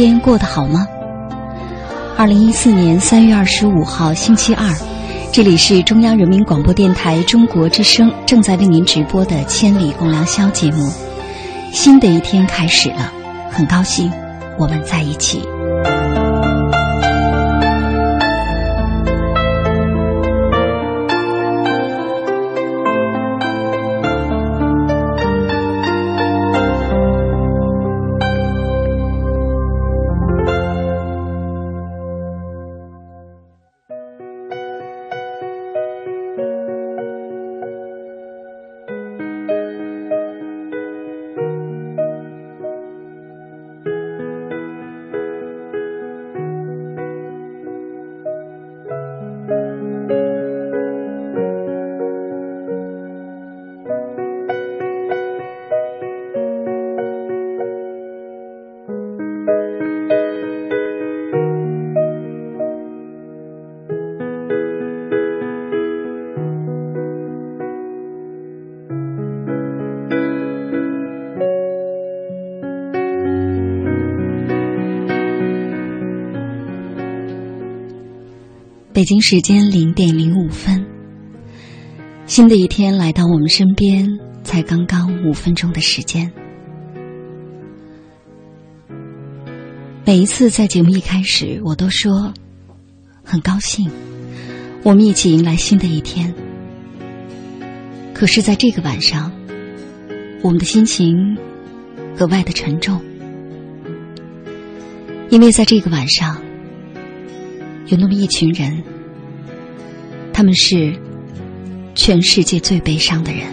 天过得好吗？二零一四年三月二十五号星期二，这里是中央人民广播电台中国之声正在为您直播的《千里共良宵》节目。新的一天开始了，很高兴我们在一起。北京时间零点零五分，新的一天来到我们身边，才刚刚五分钟的时间。每一次在节目一开始，我都说很高兴，我们一起迎来新的一天。可是，在这个晚上，我们的心情格外的沉重，因为在这个晚上。有那么一群人，他们是全世界最悲伤的人。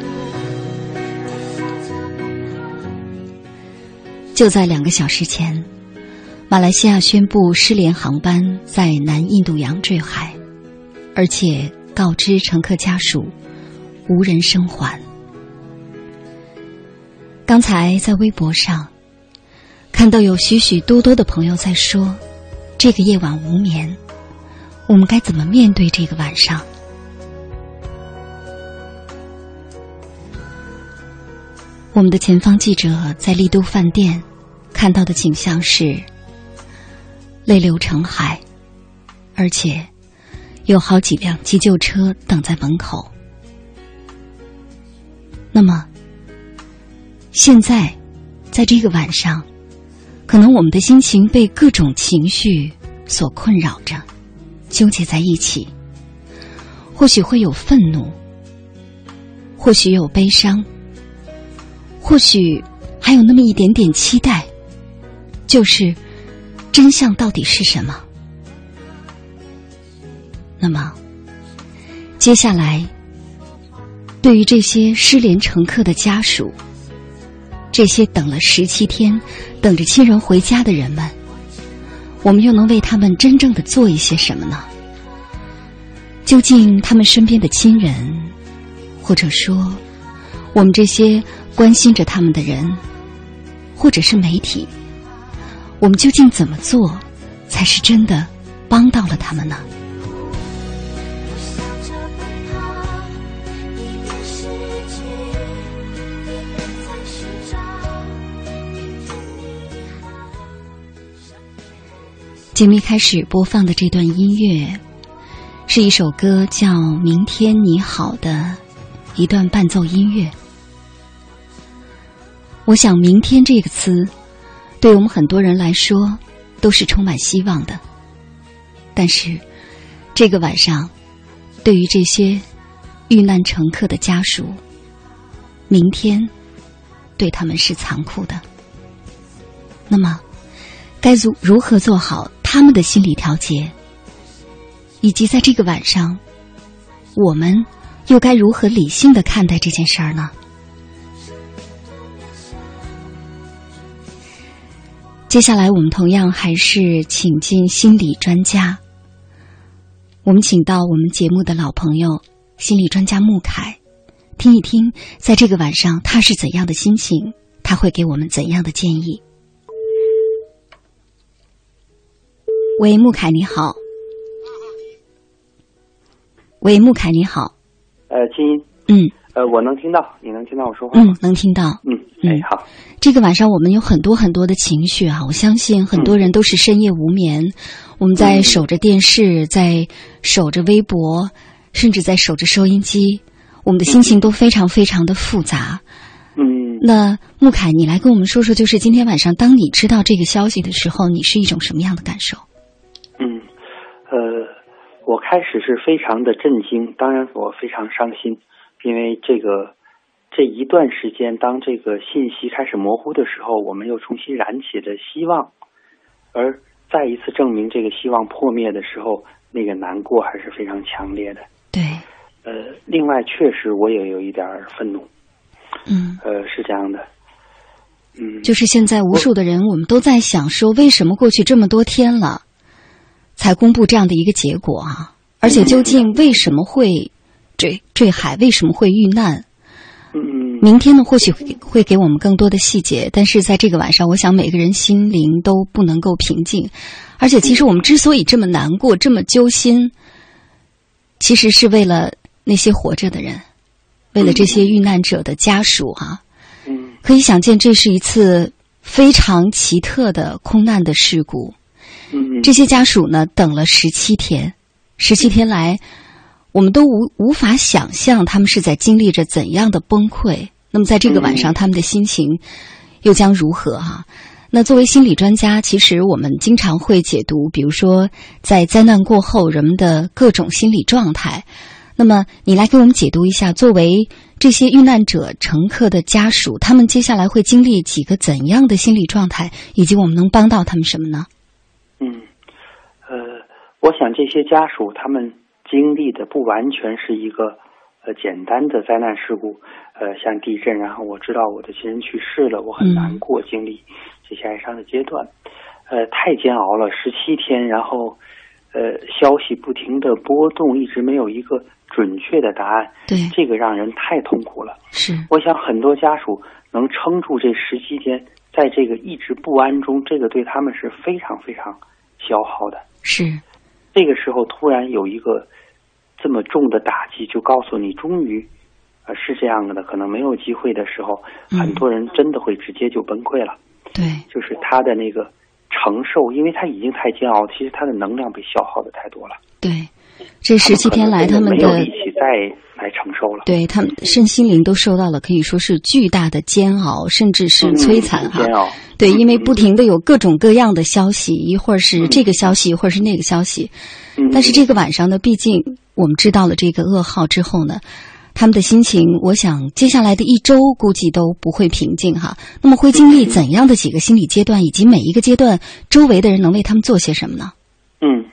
就在两个小时前，马来西亚宣布失联航班在南印度洋坠海，而且告知乘客家属无人生还。刚才在微博上看到有许许多多的朋友在说，这个夜晚无眠。我们该怎么面对这个晚上？我们的前方记者在丽都饭店看到的景象是泪流成海，而且有好几辆急救车等在门口。那么，现在在这个晚上，可能我们的心情被各种情绪所困扰着。纠结在一起，或许会有愤怒，或许有悲伤，或许还有那么一点点期待，就是真相到底是什么？那么，接下来，对于这些失联乘客的家属，这些等了十七天、等着亲人回家的人们。我们又能为他们真正的做一些什么呢？究竟他们身边的亲人，或者说我们这些关心着他们的人，或者是媒体，我们究竟怎么做，才是真的帮到了他们呢？节目一开始播放的这段音乐，是一首歌叫《明天你好》的一段伴奏音乐。我想，“明天”这个词，对我们很多人来说都是充满希望的。但是，这个晚上，对于这些遇难乘客的家属，明天对他们是残酷的。那么，该如如何做好？他们的心理调节，以及在这个晚上，我们又该如何理性的看待这件事儿呢？接下来，我们同样还是请进心理专家。我们请到我们节目的老朋友心理专家穆凯，听一听，在这个晚上他是怎样的心情，他会给我们怎样的建议。喂，穆凯，你好。喂，穆凯，你好。呃，金英。嗯。呃，我能听到，你能听到我说话吗？嗯，能听到。嗯，哎，好。这个晚上我们有很多很多的情绪啊，我相信很多人都是深夜无眠，我们在守着电视，在守着微博，甚至在守着收音机，我们的心情都非常非常的复杂。嗯。那穆凯，你来跟我们说说，就是今天晚上，当你知道这个消息的时候，你是一种什么样的感受？嗯，呃，我开始是非常的震惊，当然我非常伤心。因为这个这一段时间，当这个信息开始模糊的时候，我们又重新燃起了希望，而再一次证明这个希望破灭的时候，那个难过还是非常强烈的。对，呃，另外确实我也有一点愤怒。嗯，呃，是这样的。嗯，就是现在无数的人，我们都在想说，为什么过去这么多天了，才公布这样的一个结果啊？而且究竟为什么会？坠坠海为什么会遇难？嗯，明天呢？或许会给我们更多的细节。但是在这个晚上，我想每个人心灵都不能够平静。而且，其实我们之所以这么难过、这么揪心，其实是为了那些活着的人，为了这些遇难者的家属啊。嗯，可以想见，这是一次非常奇特的空难的事故。嗯，这些家属呢，等了十七天，十七天来。我们都无无法想象他们是在经历着怎样的崩溃。那么，在这个晚上，他们的心情又将如何？哈，那作为心理专家，其实我们经常会解读，比如说在灾难过后人们的各种心理状态。那么，你来给我们解读一下，作为这些遇难者乘客的家属，他们接下来会经历几个怎样的心理状态，以及我们能帮到他们什么呢？嗯，呃，我想这些家属他们。经历的不完全是一个呃简单的灾难事故，呃像地震，然后我知道我的亲人去世了，我很难过，经历这些哀伤的阶段，呃太煎熬了，十七天，然后呃消息不停的波动，一直没有一个准确的答案，对这个让人太痛苦了。是，我想很多家属能撑住这十七天，在这个一直不安中，这个对他们是非常非常消耗的。是，这个时候突然有一个。这么重的打击，就告诉你，终于，呃，是这样的，可能没有机会的时候，很多人真的会直接就崩溃了。对，就是他的那个承受，因为他已经太煎熬，其实他的能量被消耗的太多了。对，这十七天来，他们的没有力气再来承受了。对他们身心灵都受到了可以说是巨大的煎熬，甚至是摧残哈。煎熬。对，因为不停的有各种各样的消息，一会儿是这个消息，一会儿是那个消息。嗯。但是这个晚上呢，毕竟。我们知道了这个噩耗之后呢，他们的心情，我想接下来的一周估计都不会平静哈。那么会经历怎样的几个心理阶段，以及每一个阶段周围的人能为他们做些什么呢？嗯，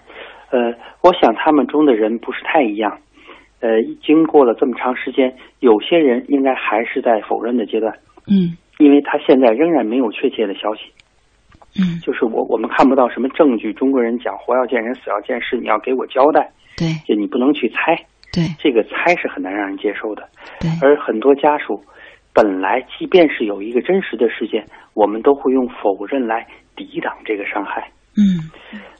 呃，我想他们中的人不是太一样。呃，经过了这么长时间，有些人应该还是在否认的阶段。嗯，因为他现在仍然没有确切的消息。嗯，就是我我们看不到什么证据。中国人讲活要见人，死要见尸，你要给我交代。对，就你不能去猜，对，这个猜是很难让人接受的。对，而很多家属本来即便是有一个真实的事件，我们都会用否认来抵挡这个伤害。嗯，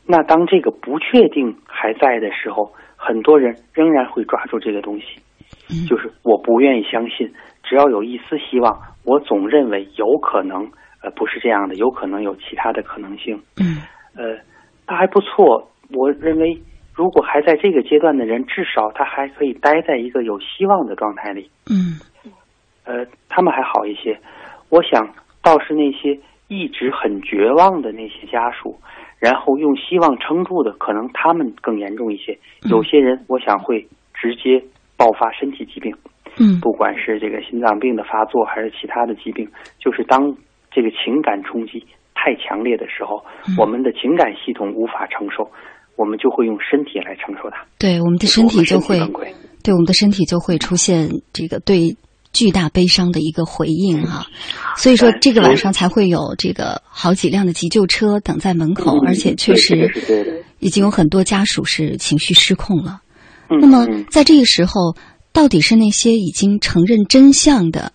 那当这个不确定还在的时候，很多人仍然会抓住这个东西，就是我不愿意相信，只要有一丝希望，我总认为有可能，呃，不是这样的，有可能有其他的可能性。嗯，呃，他还不错，我认为。如果还在这个阶段的人，至少他还可以待在一个有希望的状态里。嗯，呃，他们还好一些。我想，倒是那些一直很绝望的那些家属，然后用希望撑住的，可能他们更严重一些。有些人，我想会直接爆发身体疾病。嗯，不管是这个心脏病的发作，还是其他的疾病，就是当这个情感冲击太强烈的时候，我们的情感系统无法承受。我们就会用身体来承受它，对我们的身体就会，对我们的身体就会出现这个对巨大悲伤的一个回应哈，所以说这个晚上才会有这个好几辆的急救车等在门口，而且确实已经有很多家属是情绪失控了。那么在这个时候，到底是那些已经承认真相的，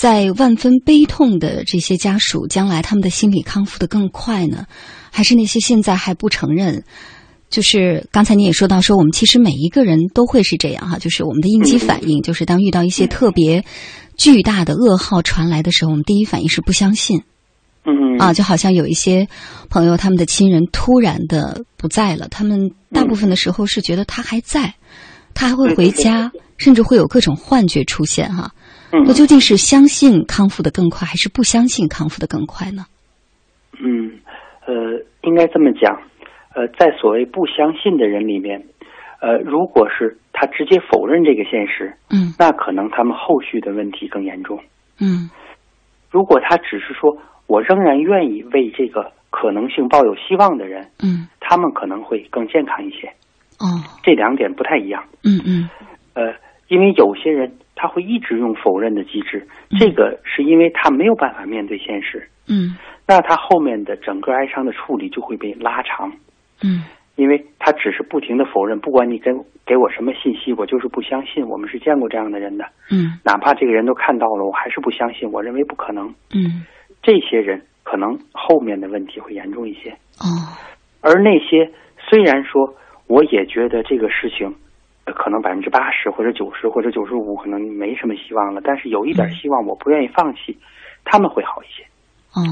在万分悲痛的这些家属，将来他们的心理康复的更快呢，还是那些现在还不承认？就是刚才你也说到，说我们其实每一个人都会是这样哈，就是我们的应激反应，就是当遇到一些特别巨大的噩耗传来的时候，我们第一反应是不相信。嗯啊，就好像有一些朋友，他们的亲人突然的不在了，他们大部分的时候是觉得他还在，他还会回家，甚至会有各种幻觉出现哈。那究竟是相信康复的更快，还是不相信康复的更快呢？嗯，呃，应该这么讲。呃，在所谓不相信的人里面，呃，如果是他直接否认这个现实，嗯，那可能他们后续的问题更严重。嗯，如果他只是说我仍然愿意为这个可能性抱有希望的人，嗯，他们可能会更健康一些。哦，这两点不太一样。嗯嗯，呃，因为有些人他会一直用否认的机制，这个是因为他没有办法面对现实。嗯，那他后面的整个哀伤的处理就会被拉长。嗯，因为他只是不停的否认，不管你给给我什么信息，我就是不相信。我们是见过这样的人的，嗯，哪怕这个人都看到了，我还是不相信。我认为不可能。嗯，这些人可能后面的问题会严重一些。哦，而那些虽然说我也觉得这个事情，可能百分之八十或者九十或者九十五可能没什么希望了，但是有一点希望，我不愿意放弃，他们会好一些。哦。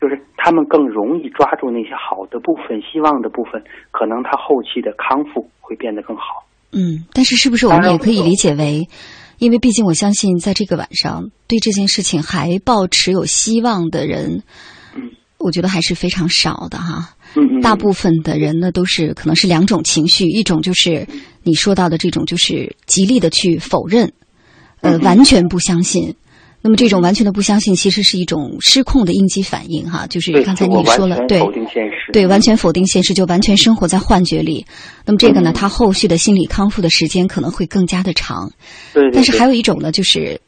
就是他们更容易抓住那些好的部分、希望的部分，可能他后期的康复会变得更好。嗯，但是是不是我们也可以理解为，因为毕竟我相信，在这个晚上对这件事情还抱持有希望的人，嗯，我觉得还是非常少的哈。大部分的人呢，都是可能是两种情绪，一种就是你说到的这种，就是极力的去否认，呃，完全不相信。那么这种完全的不相信，其实是一种失控的应激反应，哈，就是刚才你也说了，对，对，完全否定现实，就完全生活在幻觉里。那么这个呢，他后续的心理康复的时间可能会更加的长。对，但是还有一种呢，就是呃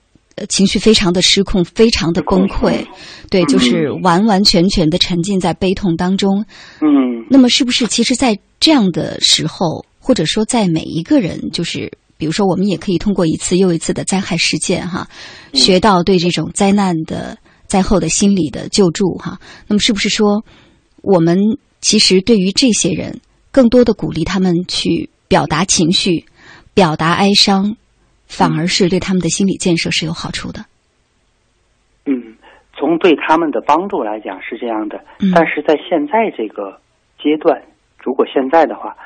情绪非常的失控，非常的崩溃，对，就是完完全全的沉浸在悲痛当中。嗯。那么是不是其实，在这样的时候，或者说在每一个人，就是。比如说，我们也可以通过一次又一次的灾害事件，哈，学到对这种灾难的灾后的心理的救助，哈。那么，是不是说，我们其实对于这些人，更多的鼓励他们去表达情绪、表达哀伤，反而是对他们的心理建设是有好处的？嗯，从对他们的帮助来讲是这样的，但是在现在这个阶段，如果现在的话，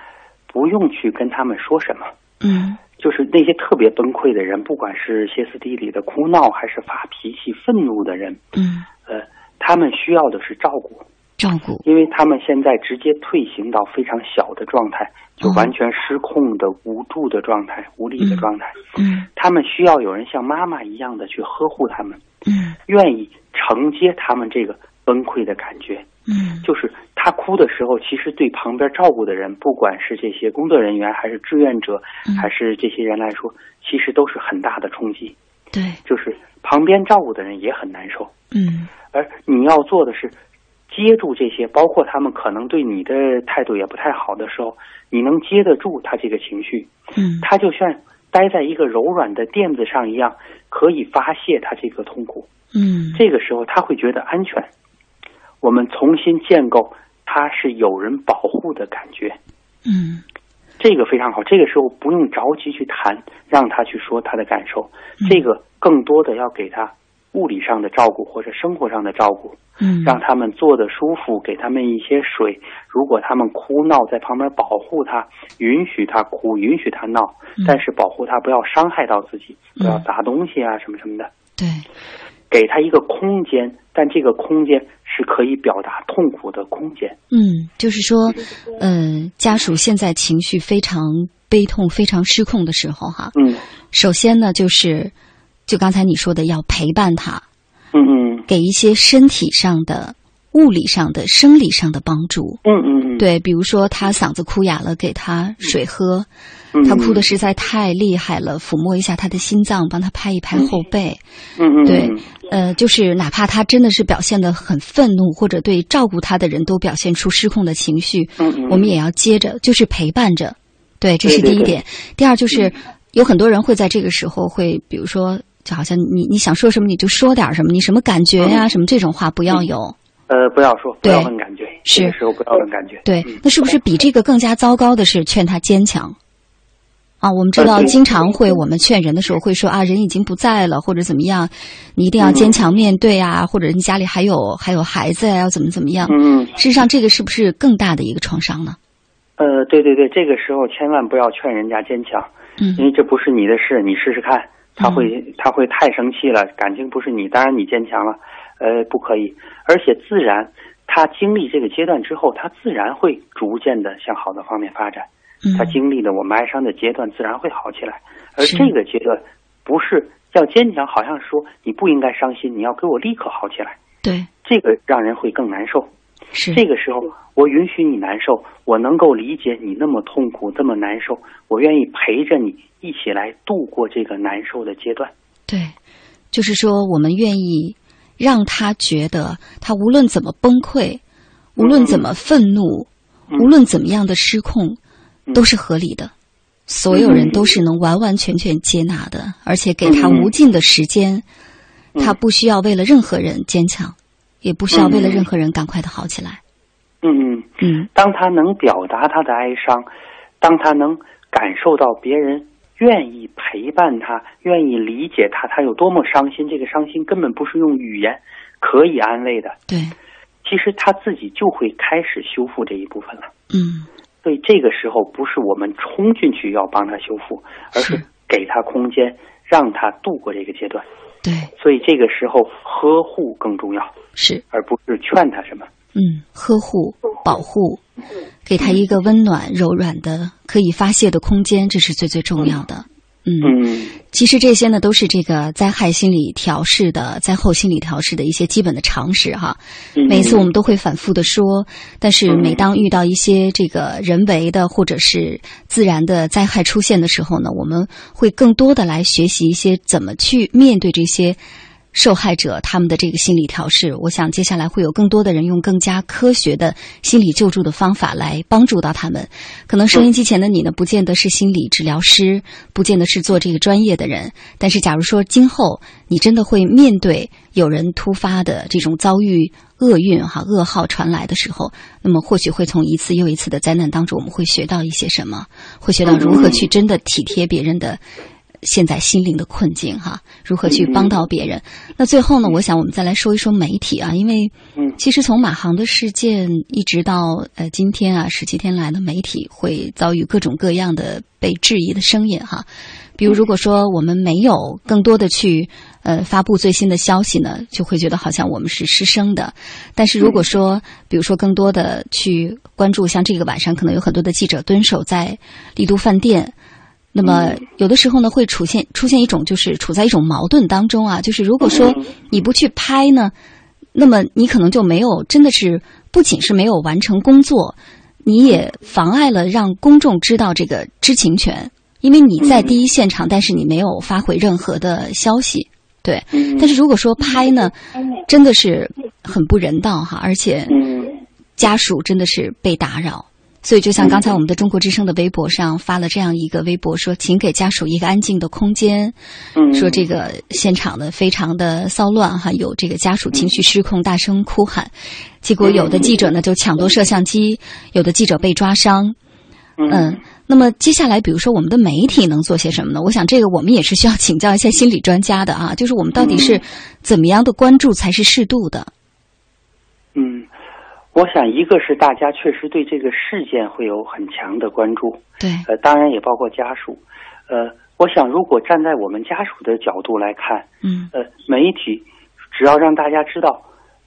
不用去跟他们说什么，嗯。就是那些特别崩溃的人，不管是歇斯底里的哭闹，还是发脾气、愤怒的人，嗯，呃，他们需要的是照顾，照顾，因为他们现在直接退行到非常小的状态，就完全失控的、无助的状态、无力的状态，嗯，他们需要有人像妈妈一样的去呵护他们，嗯，愿意承接他们这个崩溃的感觉，嗯，就是他哭的时候，其实对旁边照顾的人，不管是这些工作人员，还是志愿者，还是这些人来说，其实都是很大的冲击。对，就是旁边照顾的人也很难受。嗯，而你要做的是接住这些，包括他们可能对你的态度也不太好的时候，你能接得住他这个情绪。嗯，他就像待在一个柔软的垫子上一样，可以发泄他这个痛苦。嗯，这个时候他会觉得安全。我们重新建构，他是有人保护的感觉。嗯，这个非常好。这个时候不用着急去谈，让他去说他的感受。这个更多的要给他物理上的照顾或者生活上的照顾。嗯，让他们坐的舒服，给他们一些水。如果他们哭闹，在旁边保护他，允许他哭，允许他闹，但是保护他不要伤害到自己，不要砸东西啊什么什么的。对。给他一个空间，但这个空间是可以表达痛苦的空间。嗯，就是说，呃，家属现在情绪非常悲痛、非常失控的时候，哈，嗯，首先呢，就是就刚才你说的，要陪伴他，嗯嗯，给一些身体上的、物理上的、生理上的帮助。嗯嗯嗯，对，比如说他嗓子哭哑了，给他水喝。他哭的实在太厉害了，抚摸一下他的心脏，帮他拍一拍后背。嗯嗯，对，呃，就是哪怕他真的是表现的很愤怒，或者对照顾他的人都表现出失控的情绪，嗯嗯，我们也要接着，就是陪伴着。对，这是第一点。第二就是有很多人会在这个时候会，比如说，就好像你你想说什么你就说点什么，你什么感觉呀，什么这种话不要有。呃，不要说，不要问感觉。是这个时候不要问感觉。对嗯，那是不是比这个更加糟糕的是劝他坚强？啊，我们知道，经常会我们劝人的时候会说啊，人已经不在了，或者怎么样，你一定要坚强面对啊，或者你家里还有还有孩子啊，要怎么怎么样。嗯，事实上，这个是不是更大的一个创伤呢？呃，对对对，这个时候千万不要劝人家坚强，嗯因为这不是你的事，你试试看，他会、他会太生气了，感情不是你，当然你坚强了，呃，不可以，而且自然他经历这个阶段之后，他自然会逐渐的向好的方面发展。嗯他经历了我们哀伤的阶段，自然会好起来。而这个阶段不是要坚强，好像说你不应该伤心，你要给我立刻好起来，对，这个让人会更难受。是这个时候，我允许你难受，我能够理解你那么痛苦、这么难受，我愿意陪着你一起来度过这个难受的阶段。对，就是说，我们愿意让他觉得，他无论怎么崩溃，无论怎么愤怒，嗯无论怎么样的失控，嗯都是合理的。所有人都是能完完全全接纳的，而且给他嗯无尽的时间，嗯他不需要为了任何人坚强，也不需要为了任何人赶快的好起来。嗯嗯，嗯当他能表达他的哀伤，当他能感受到别人愿意陪伴他、愿意理解他，他有多么伤心，这个伤心根本不是用语言可以安慰的。对，其实他自己就会开始修复这一部分了。嗯所以这个时候不是我们冲进去要帮他修复，而是是给他空间，让他度过这个阶段。对，所以这个时候呵护更重要，是而不是劝他什么。嗯，呵护、保护，给他一个温暖、柔软的、可以发泄的空间，这是最最重要的。嗯，嗯其实这些呢，都是这个灾害心理调试的、灾后心理调试的一些基本的常识哈。嗯每次我们都会反复的说，但是每当遇到一些这个人为的或者是自然的灾害出现的时候呢，我们会更多的来学习一些怎么去面对这些受害者他们的这个心理调试。我想接下来会有更多的人用更加科学的心理救助的方法来帮助到他们。可能收音机前的你呢，不见得是心理治疗师，不见得是做这个专业的人，但是假如说今后你真的会面对有人突发的这种遭遇厄运哈噩耗传来的时候，那么或许会从一次又一次的灾难当中，我们会学到一些什么，会学到如何去真的体贴别人的。现在心灵的困境，哈，如何去帮到别人？那最后呢，我想我们再来说一说媒体啊，因为嗯其实从马航的事件一直到呃今天啊，十七天来的媒体会遭遇各种各样的被质疑的声音哈。比如，如果说我们没有更多的去呃发布最新的消息呢，就会觉得好像我们是失声的。但是如果说，比如说更多的去关注，像这个晚上可能有很多的记者蹲守在丽都饭店。那么有的时候呢，会出现出现一种就是处在一种矛盾当中啊，就是如果说你不去拍呢，那么你可能就没有真的是不仅是没有完成工作，你也妨碍了让公众知道这个知情权，因为你在第一现场，但是你没有发回任何的消息，对。嗯。但是如果说拍呢，真的是很不人道哈，而且嗯。家属真的是被打扰。所以，就像刚才我们的中国之声的微博上发了这样一个微博，说：“请给家属一个安静的空间。”嗯，说这个现场呢非常的骚乱哈，有这个家属情绪失控，大声哭喊，结果有的记者呢就抢夺摄像机，有的记者被抓伤。嗯，那么接下来，比如说我们的媒体能做些什么呢？我想这个我们也是需要请教一下心理专家的啊，就是我们到底是怎么样的关注才是适度的？嗯，我想一个是大家确实对这个事件会有很强的关注，对，呃，当然也包括家属。呃，我想如果站在我们家属的角度来看，嗯呃，媒体只要让大家知道，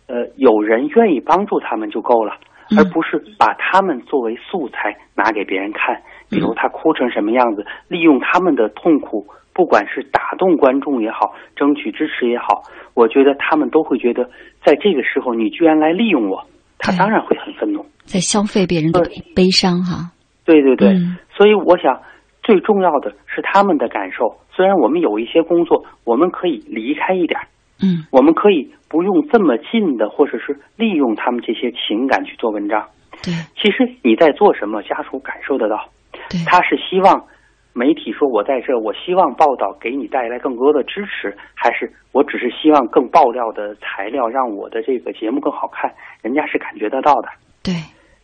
呃，有人愿意帮助他们就够了，嗯而不是把他们作为素材拿给别人看。比如他哭成什么样子，利用他们的痛苦，不管是打动观众也好，争取支持也好，我觉得他们都会觉得，在这个时候你居然来利用我，他当然会很愤怒。在消费别人的悲悲伤哈。对对对，嗯所以我想最重要的是他们的感受。虽然我们有一些工作，我们可以离开一点，嗯我们可以不用这么近的，或者是利用他们这些情感去做文章。对其实你在做什么，家属感受得到。对，他是希望媒体说我在这，我希望报道给你带来更多的支持，还是我只是希望更爆料的材料让我的这个节目更好看？人家是感觉得到的。对，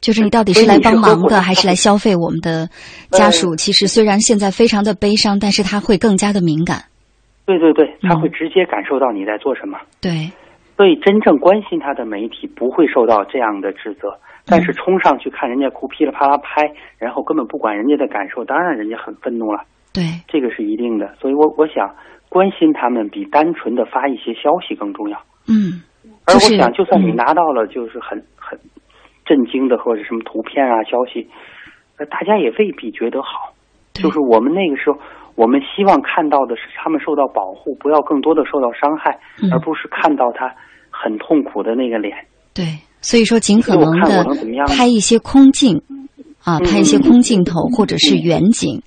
就是你到底是来帮忙的，还是来消费我们的家属？其实虽然现在非常的悲伤，但是他会更加的敏感。对对对，他会直接感受到你在做什么。对，所以真正关心他的媒体不会受到这样的指责。但是冲上去看人家哭，噼里啪啦拍，然后根本不管人家的感受，当然人家很愤怒了。对，这个是一定的。所以我我想关心他们比单纯的发一些消息更重要。嗯，而我想，就算你拿到了就是很很震惊的或者什么图片啊消息，呃，大家也未必觉得好。就是我们那个时候，我们希望看到的是他们受到保护，不要更多的受到伤害，而不是看到他很痛苦的那个脸。对。所以说，尽可能的拍一些空镜，啊，拍一些空镜头或者是远景，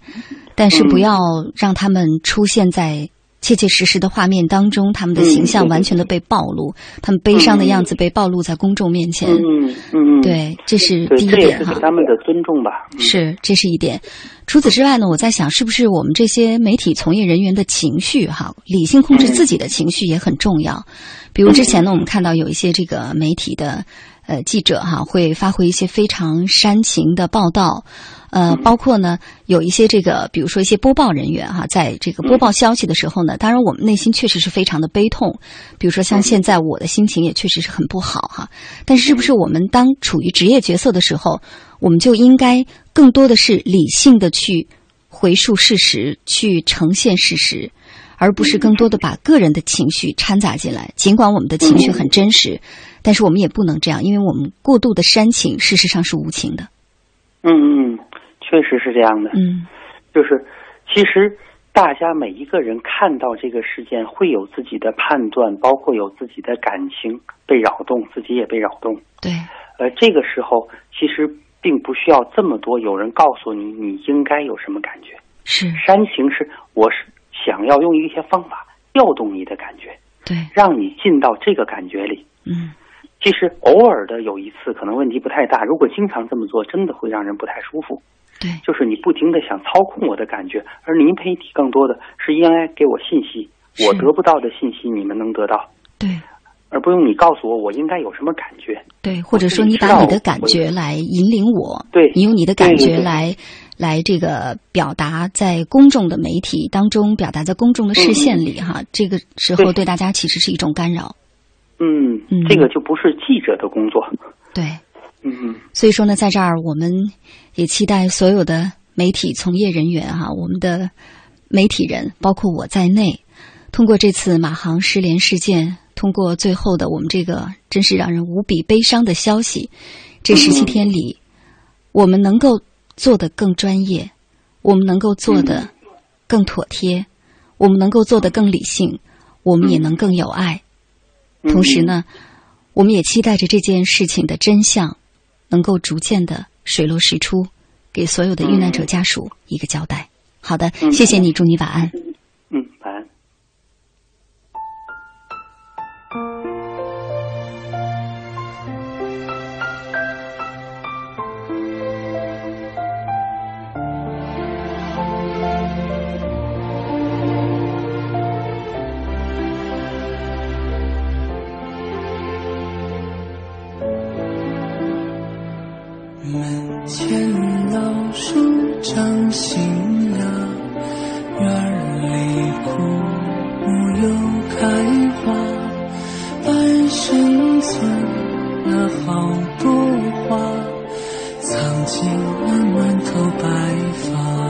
但是不要让他们出现在切切实实的画面当中，他们的形象完全的被暴露，他们悲伤的样子被暴露在公众面前。嗯嗯，对，这是第一点哈。他们的尊重吧。是，这是一点。除此之外呢，我在想，是不是我们这些媒体从业人员的情绪哈，理性控制自己的情绪也很重要。比如之前呢，我们看到有一些这个媒体的呃记者哈，会发挥一些非常煽情的报道，呃，包括呢有一些这个，比如说一些播报人员哈，在这个播报消息的时候呢，当然我们内心确实是非常的悲痛。比如说像现在我的心情也确实是很不好哈，但是是不是我们当处于职业角色的时候，我们就应该更多的是理性的去回述事实，去呈现事实。而不是更多的把个人的情绪掺杂进来。尽管我们的情绪很真实，但是我们也不能这样，因为我们过度的煽情，事实上是无情的。嗯嗯，确实是这样的。嗯，就是其实大家每一个人看到这个事件，会有自己的判断，包括有自己的感情被扰动，自己也被扰动。对。呃，这个时候其实并不需要这么多有人告诉你你应该有什么感觉。是。煽情是我是。想要用一些方法调动你的感觉，对，让你进到这个感觉里。嗯，其实偶尔的有一次可能问题不太大，如果经常这么做，真的会让人不太舒服。对，就是你不停的想操控我的感觉，而您媒体更多的是应该给我信息，我得不到的信息你们能得到。对，而不用你告诉我我应该有什么感觉。对，或者说你把你的感觉来引领我。对，你用你的感觉来。来这个表达在公众的媒体当中，表达在公众的视线里，哈，这个时候对大家其实是一种干扰。嗯，这个就不是记者的工作。对，嗯嗯。所以说呢，在这儿我们也期待所有的媒体从业人员，哈，我们的媒体人，包括我在内，通过这次马航失联事件，通过最后的我们这个真是让人无比悲伤的消息，这十七天里，我们能够。做的更专业，我们能够做的更妥帖，我们能够做的更理性，我们也能更有爱。同时呢，我们也期待着这件事情的真相能够逐渐的水落石出，给所有的遇难者家属一个交代。好的，谢谢你，祝你晚安。见老树长新芽，院里枯木又开花。半生存了好多花，藏进了满头白发。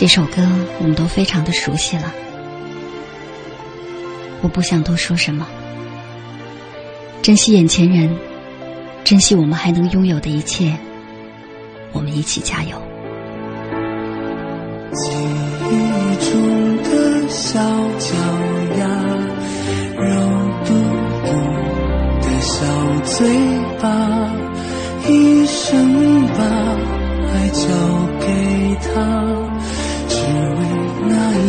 这首歌我们都非常的熟悉了，我不想多说什么，珍惜眼前人，珍惜我们还能拥有的一切，我们一起加油。记忆中的小脚丫，肉嘟嘟的小嘴巴，一生把爱交给他，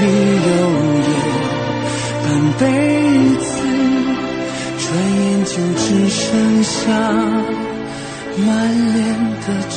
柴米油盐半辈子。转眼就只剩下满脸的愁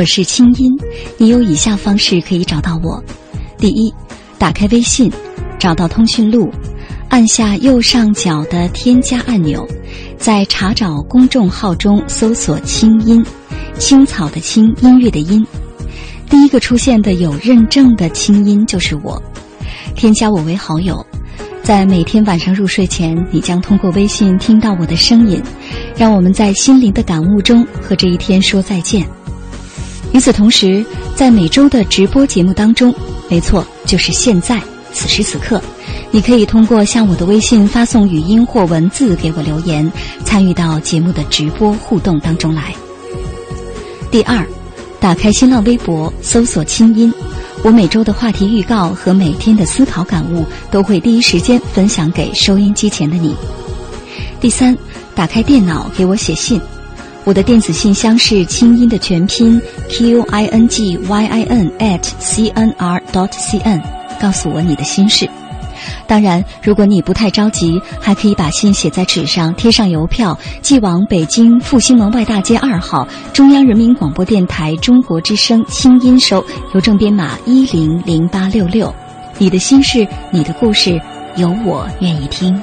我是清音，你有以下方式可以找到我：第一，打开微信，找到通讯录，按下右上角的添加按钮，在查找公众号中搜索“清音”，青草的青，音乐的音。第一个出现的有认证的清音就是我，添加我为好友。在每天晚上入睡前，你将通过微信听到我的声音，让我们在心灵的感悟中和这一天说再见。与此同时，在每周的直播节目当中，没错，就是现在此时此刻，你可以通过向我的微信发送语音或文字给我留言，参与到节目的直播互动当中来。第二，打开新浪微博，搜索“清音”，我每周的话题预告和每天的思考感悟都会第一时间分享给收音机前的你。第三，打开电脑给我写信。我的电子信箱是清音的全拼 q i n g y i n at c n r dot c n，告诉我你的心事。当然，如果你不太着急，还可以把信写在纸上，贴上邮票，寄往北京复兴门外大街二号中央人民广播电台中国之声清音收，邮政编码一零零八六六。你的心事，你的故事，有我愿意听。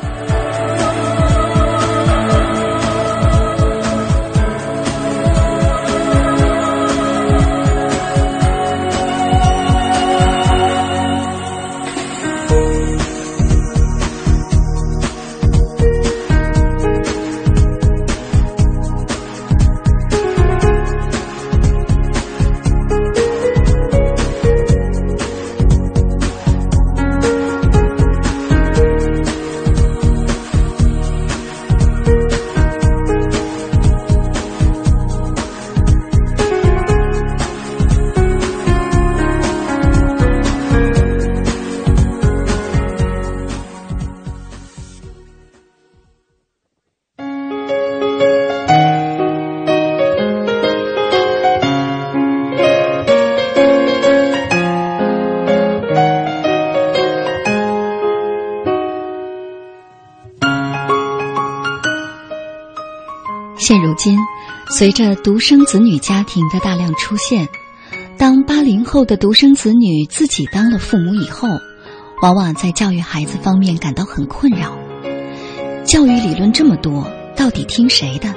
随着独生子女家庭的大量出现，当八零后的独生子女自己当了父母以后，往往在教育孩子方面感到很困扰。教育理论这么多，到底听谁的？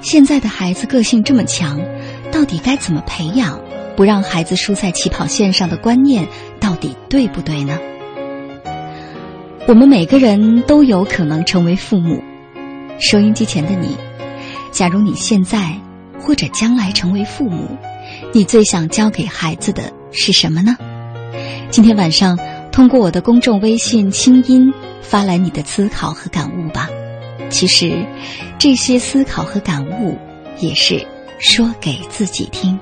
现在的孩子个性这么强，到底该怎么培养，不让孩子输在起跑线上的观念，到底对不对呢？我们每个人都有可能成为父母。收音机前的你，假如你现在或者将来成为父母，你最想教给孩子的是什么呢？今天晚上通过我的公众微信“清音”发来你的思考和感悟吧。其实，这些思考和感悟也是说给自己听。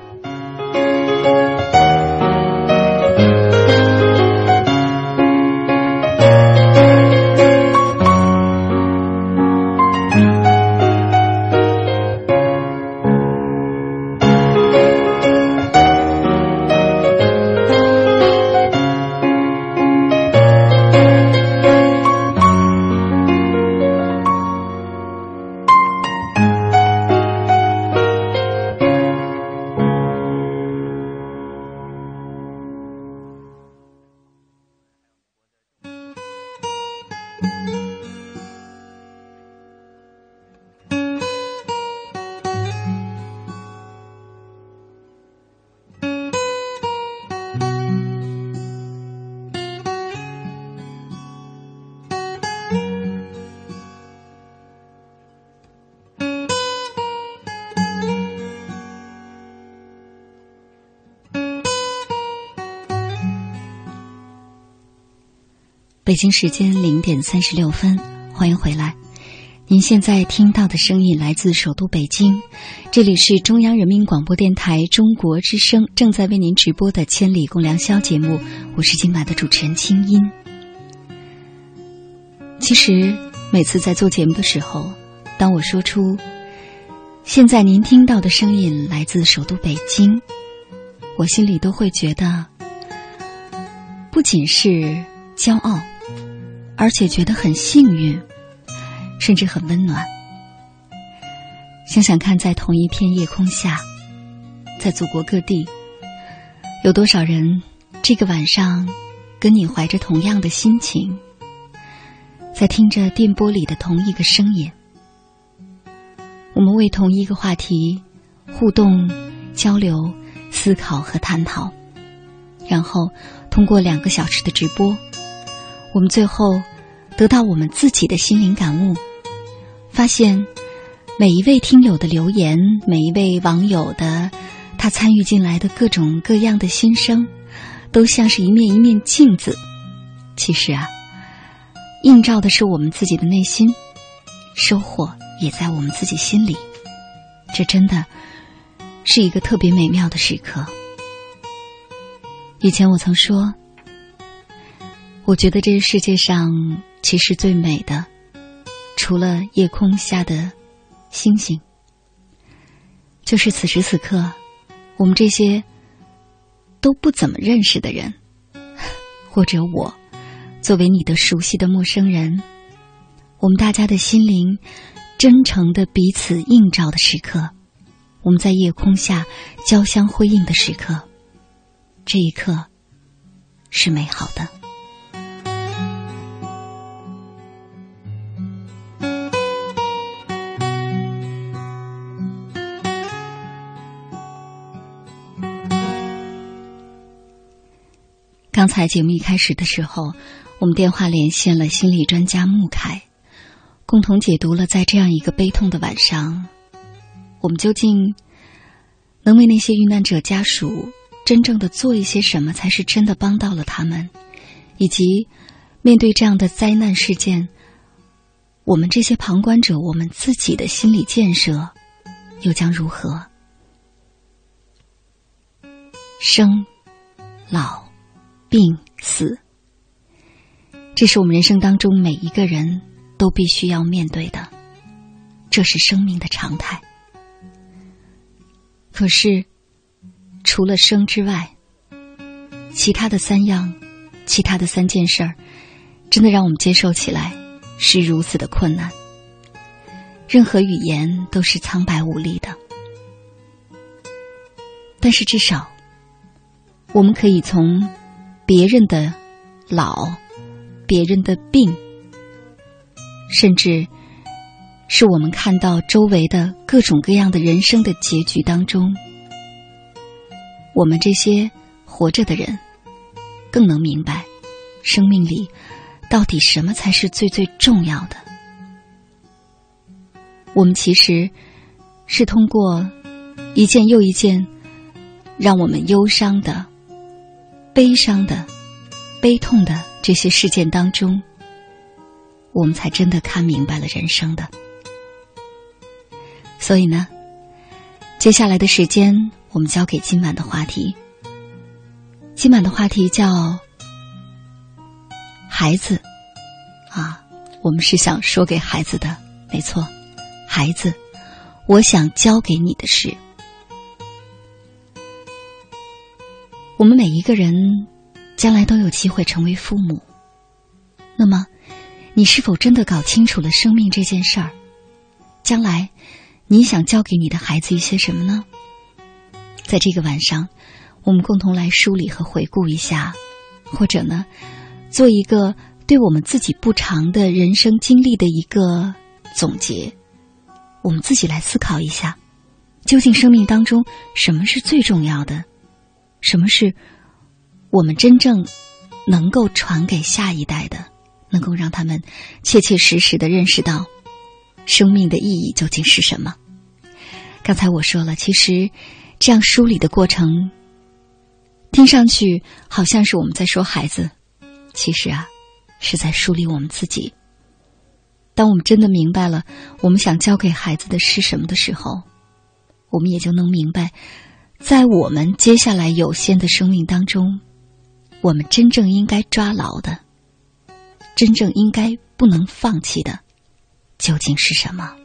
北京时间零点三十六分，欢迎回来。您现在听到的声音来自首都北京，这里是中央人民广播电台中国之声正在为您直播的《千里共良宵》节目，我是今晚的主持人清音。其实每次在做节目的时候，当我说出现在您听到的声音来自首都北京，我心里都会觉得不仅是骄傲。而且觉得很幸运，甚至很温暖。想想看，在同一片夜空下，在祖国各地，有多少人这个晚上跟你怀着同样的心情，在听着电波里的同一个声音，我们为同一个话题互动、交流、思考和探讨，然后通过两个小时的直播。我们最后得到我们自己的心灵感悟，发现每一位听友的留言，每一位网友的他参与进来的各种各样的心声，都像是一面一面镜子。其实啊，映照的是我们自己的内心，收获也在我们自己心里。这真的是一个特别美妙的时刻。以前我曾说。我觉得这个世界上其实最美的，除了夜空下的星星，就是此时此刻，我们这些都不怎么认识的人，或者我，作为你的熟悉的陌生人，我们大家的心灵真诚的彼此映照的时刻，我们在夜空下交相辉映的时刻，这一刻是美好的。刚才节目一开始的时候，我们电话连线了心理专家穆凯，共同解读了在这样一个悲痛的晚上，我们究竟能为那些遇难者家属真正的做一些什么，才是真的帮到了他们，以及面对这样的灾难事件，我们这些旁观者，我们自己的心理建设又将如何？生，老。病死，这是我们人生当中每一个人都必须要面对的，这是生命的常态。可是，除了生之外，其他的三样，其他的三件事儿，真的让我们接受起来是如此的困难。任何语言都是苍白无力的。但是至少，我们可以从别人的老、别人的病，甚至是我们看到周围的各种各样的人生的结局当中，我们这些活着的人，更能明白生命里到底什么才是最最重要的。我们其实是通过一件又一件让我们忧伤的、悲伤的、悲痛的这些事件当中，我们才真的看明白了人生的。所以呢，接下来的时间我们交给今晚的话题。今晚的话题叫“孩子”，啊，我们是想说给孩子的，没错。孩子，我想教给你的是，我们每一个人将来都有机会成为父母。那么，你是否真的搞清楚了生命这件事儿？将来，你想教给你的孩子一些什么呢？在这个晚上，我们共同来梳理和回顾一下，或者呢，做一个对我们自己不长的人生经历的一个总结。我们自己来思考一下，究竟生命当中什么是最重要的？什么是我们真正能够传给下一代的？能够让他们切切实实的认识到生命的意义究竟是什么？刚才我说了，其实这样梳理的过程，听上去好像是我们在说孩子，其实啊，是在梳理我们自己。当我们真的明白了我们想教给孩子的是什么的时候，我们也就能明白，在我们接下来有限的生命当中，我们真正应该抓牢的，真正应该不能放弃的，究竟是什么。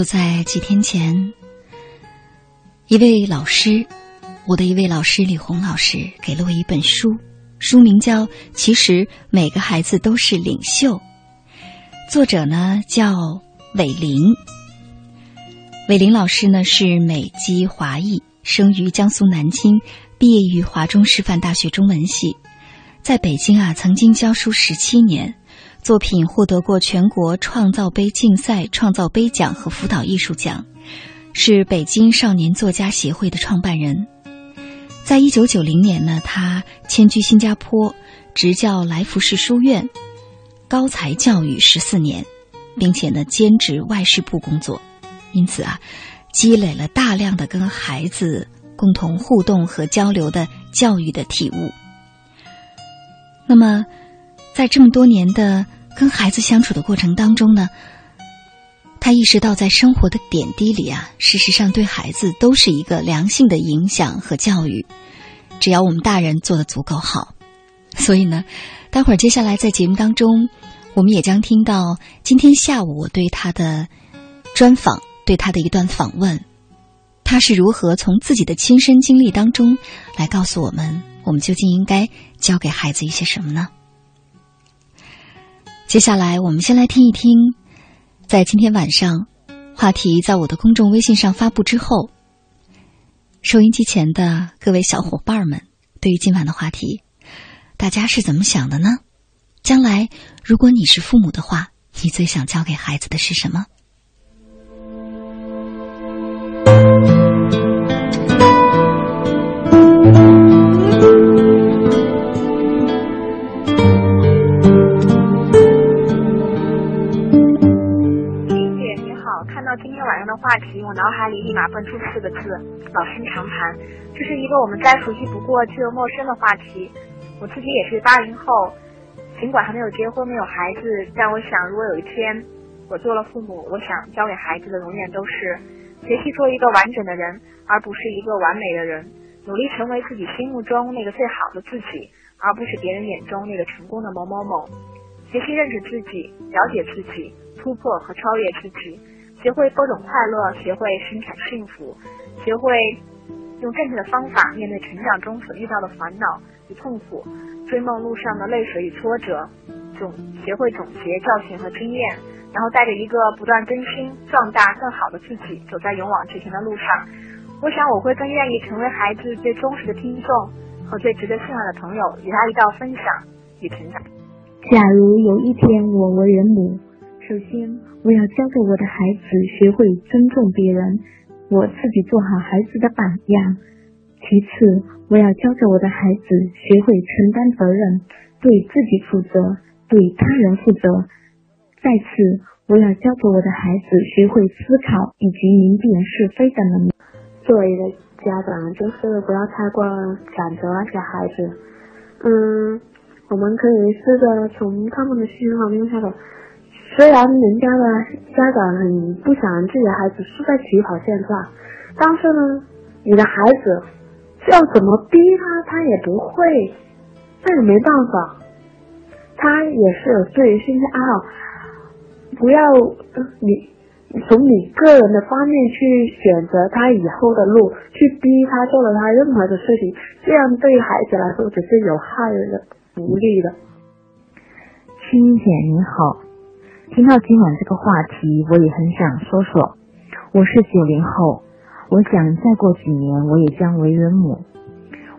就在几天前，一位老师，我的一位老师李红老师给了我一本书，书名叫《其实每个孩子都是领袖》，作者呢叫韦林。韦林老师呢是美籍华裔，生于江苏南京，毕业于华中师范大学中文系，在北京啊曾经教书十七年。作品获得过全国创造杯竞赛创造杯奖和辅导艺术奖，是北京少年作家协会的创办人。在一九九零年呢，他迁居新加坡，执教来福士书院高才教育十四年，并且呢兼职外事部工作，因此啊，积累了大量的跟孩子共同互动和交流的教育的体悟。那么。在这么多年的跟孩子相处的过程当中呢，他意识到在生活的点滴里啊，事实上对孩子都是一个良性的影响和教育。只要我们大人做的足够好，所以呢，待会儿接下来在节目当中，我们也将听到今天下午我对他的专访，对他的一段访问，他是如何从自己的亲身经历当中来告诉我们，我们究竟应该教给孩子一些什么呢？接下来，我们先来听一听，在今天晚上话题在我的公众微信上发布之后，收音机前的各位小伙伴们，对于今晚的话题，大家是怎么想的呢？将来如果你是父母的话，你最想教给孩子的是什么？到今天晚上的话题，我脑海里立马蹦出四个字：老生常谈。这是一个我们再熟悉不过却又陌生的话题。我自己也是八零后，尽管还没有结婚，没有孩子，但我想，如果有一天我做了父母，我想教给孩子的永远都是学习做一个完整的人，而不是一个完美的人。努力成为自己心目中那个最好的自己，而不是别人眼中那个成功的某某某。学习认识自己，了解自己，突破和超越自己，学会播种快乐，学会生产幸福，学会用正确的方法面对成长中所遇到的烦恼与痛苦，追梦路上的泪水与挫折，总学会总结教训和经验，然后带着一个不断更新、壮大、更好的自己，走在勇往直前的路上。我想我会更愿意成为孩子最忠实的听众和最值得信赖的朋友，与他一道分享与成长。假如有一天我为人母，首先我要教给我的孩子学会尊重别人，我自己做好孩子的榜样。其次，我要教给我的孩子学会承担责任，对自己负责，对他人负责。再次，我要教给我的孩子学会思考以及明辨是非的能力。作为一个家长，就是不要太过赶着那些孩子。嗯。我们可以试着从他们的心里面下手。虽然人家的家长很不想自己的孩子输在起跑线上，但是呢，你的孩子要怎么逼他，他也不会，那也没办法。他也是有自己兴趣爱好，不要你从你个人的方面去选择他以后的路，去逼他做了他任何的事情，这样对孩子来说只是有害的。无利的，青音姐你好，听到今晚这个话题，我也很想说说。我是九零后，我想再过几年我也将为人母。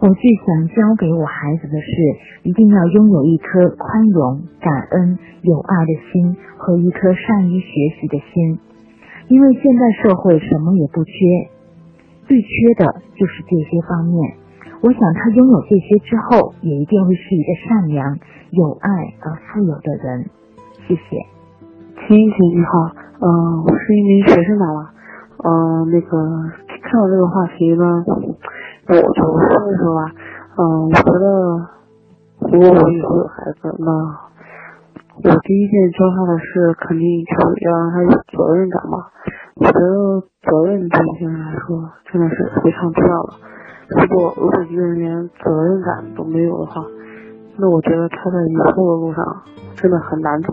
我最想教给我孩子的是，一定要拥有一颗宽容、感恩、有爱的心和一颗善于学习的心。因为现代社会什么也不缺，最缺的就是这些方面。我想他拥有这些之后，也一定会是一个善良、有爱而富有的人。谢谢。亲姐你好，嗯，我是一名学生妈妈，嗯，那个看到这个话题呢，我就说一说吧。嗯，我觉得如果我以后有孩子，那我第一件教他的是，肯定就是要让他有责任感嘛。我觉得责任对一些人来说真的是非常重要的。如果如果一个人连责任感都没有的话，那我觉得他在以后的路上真的很难走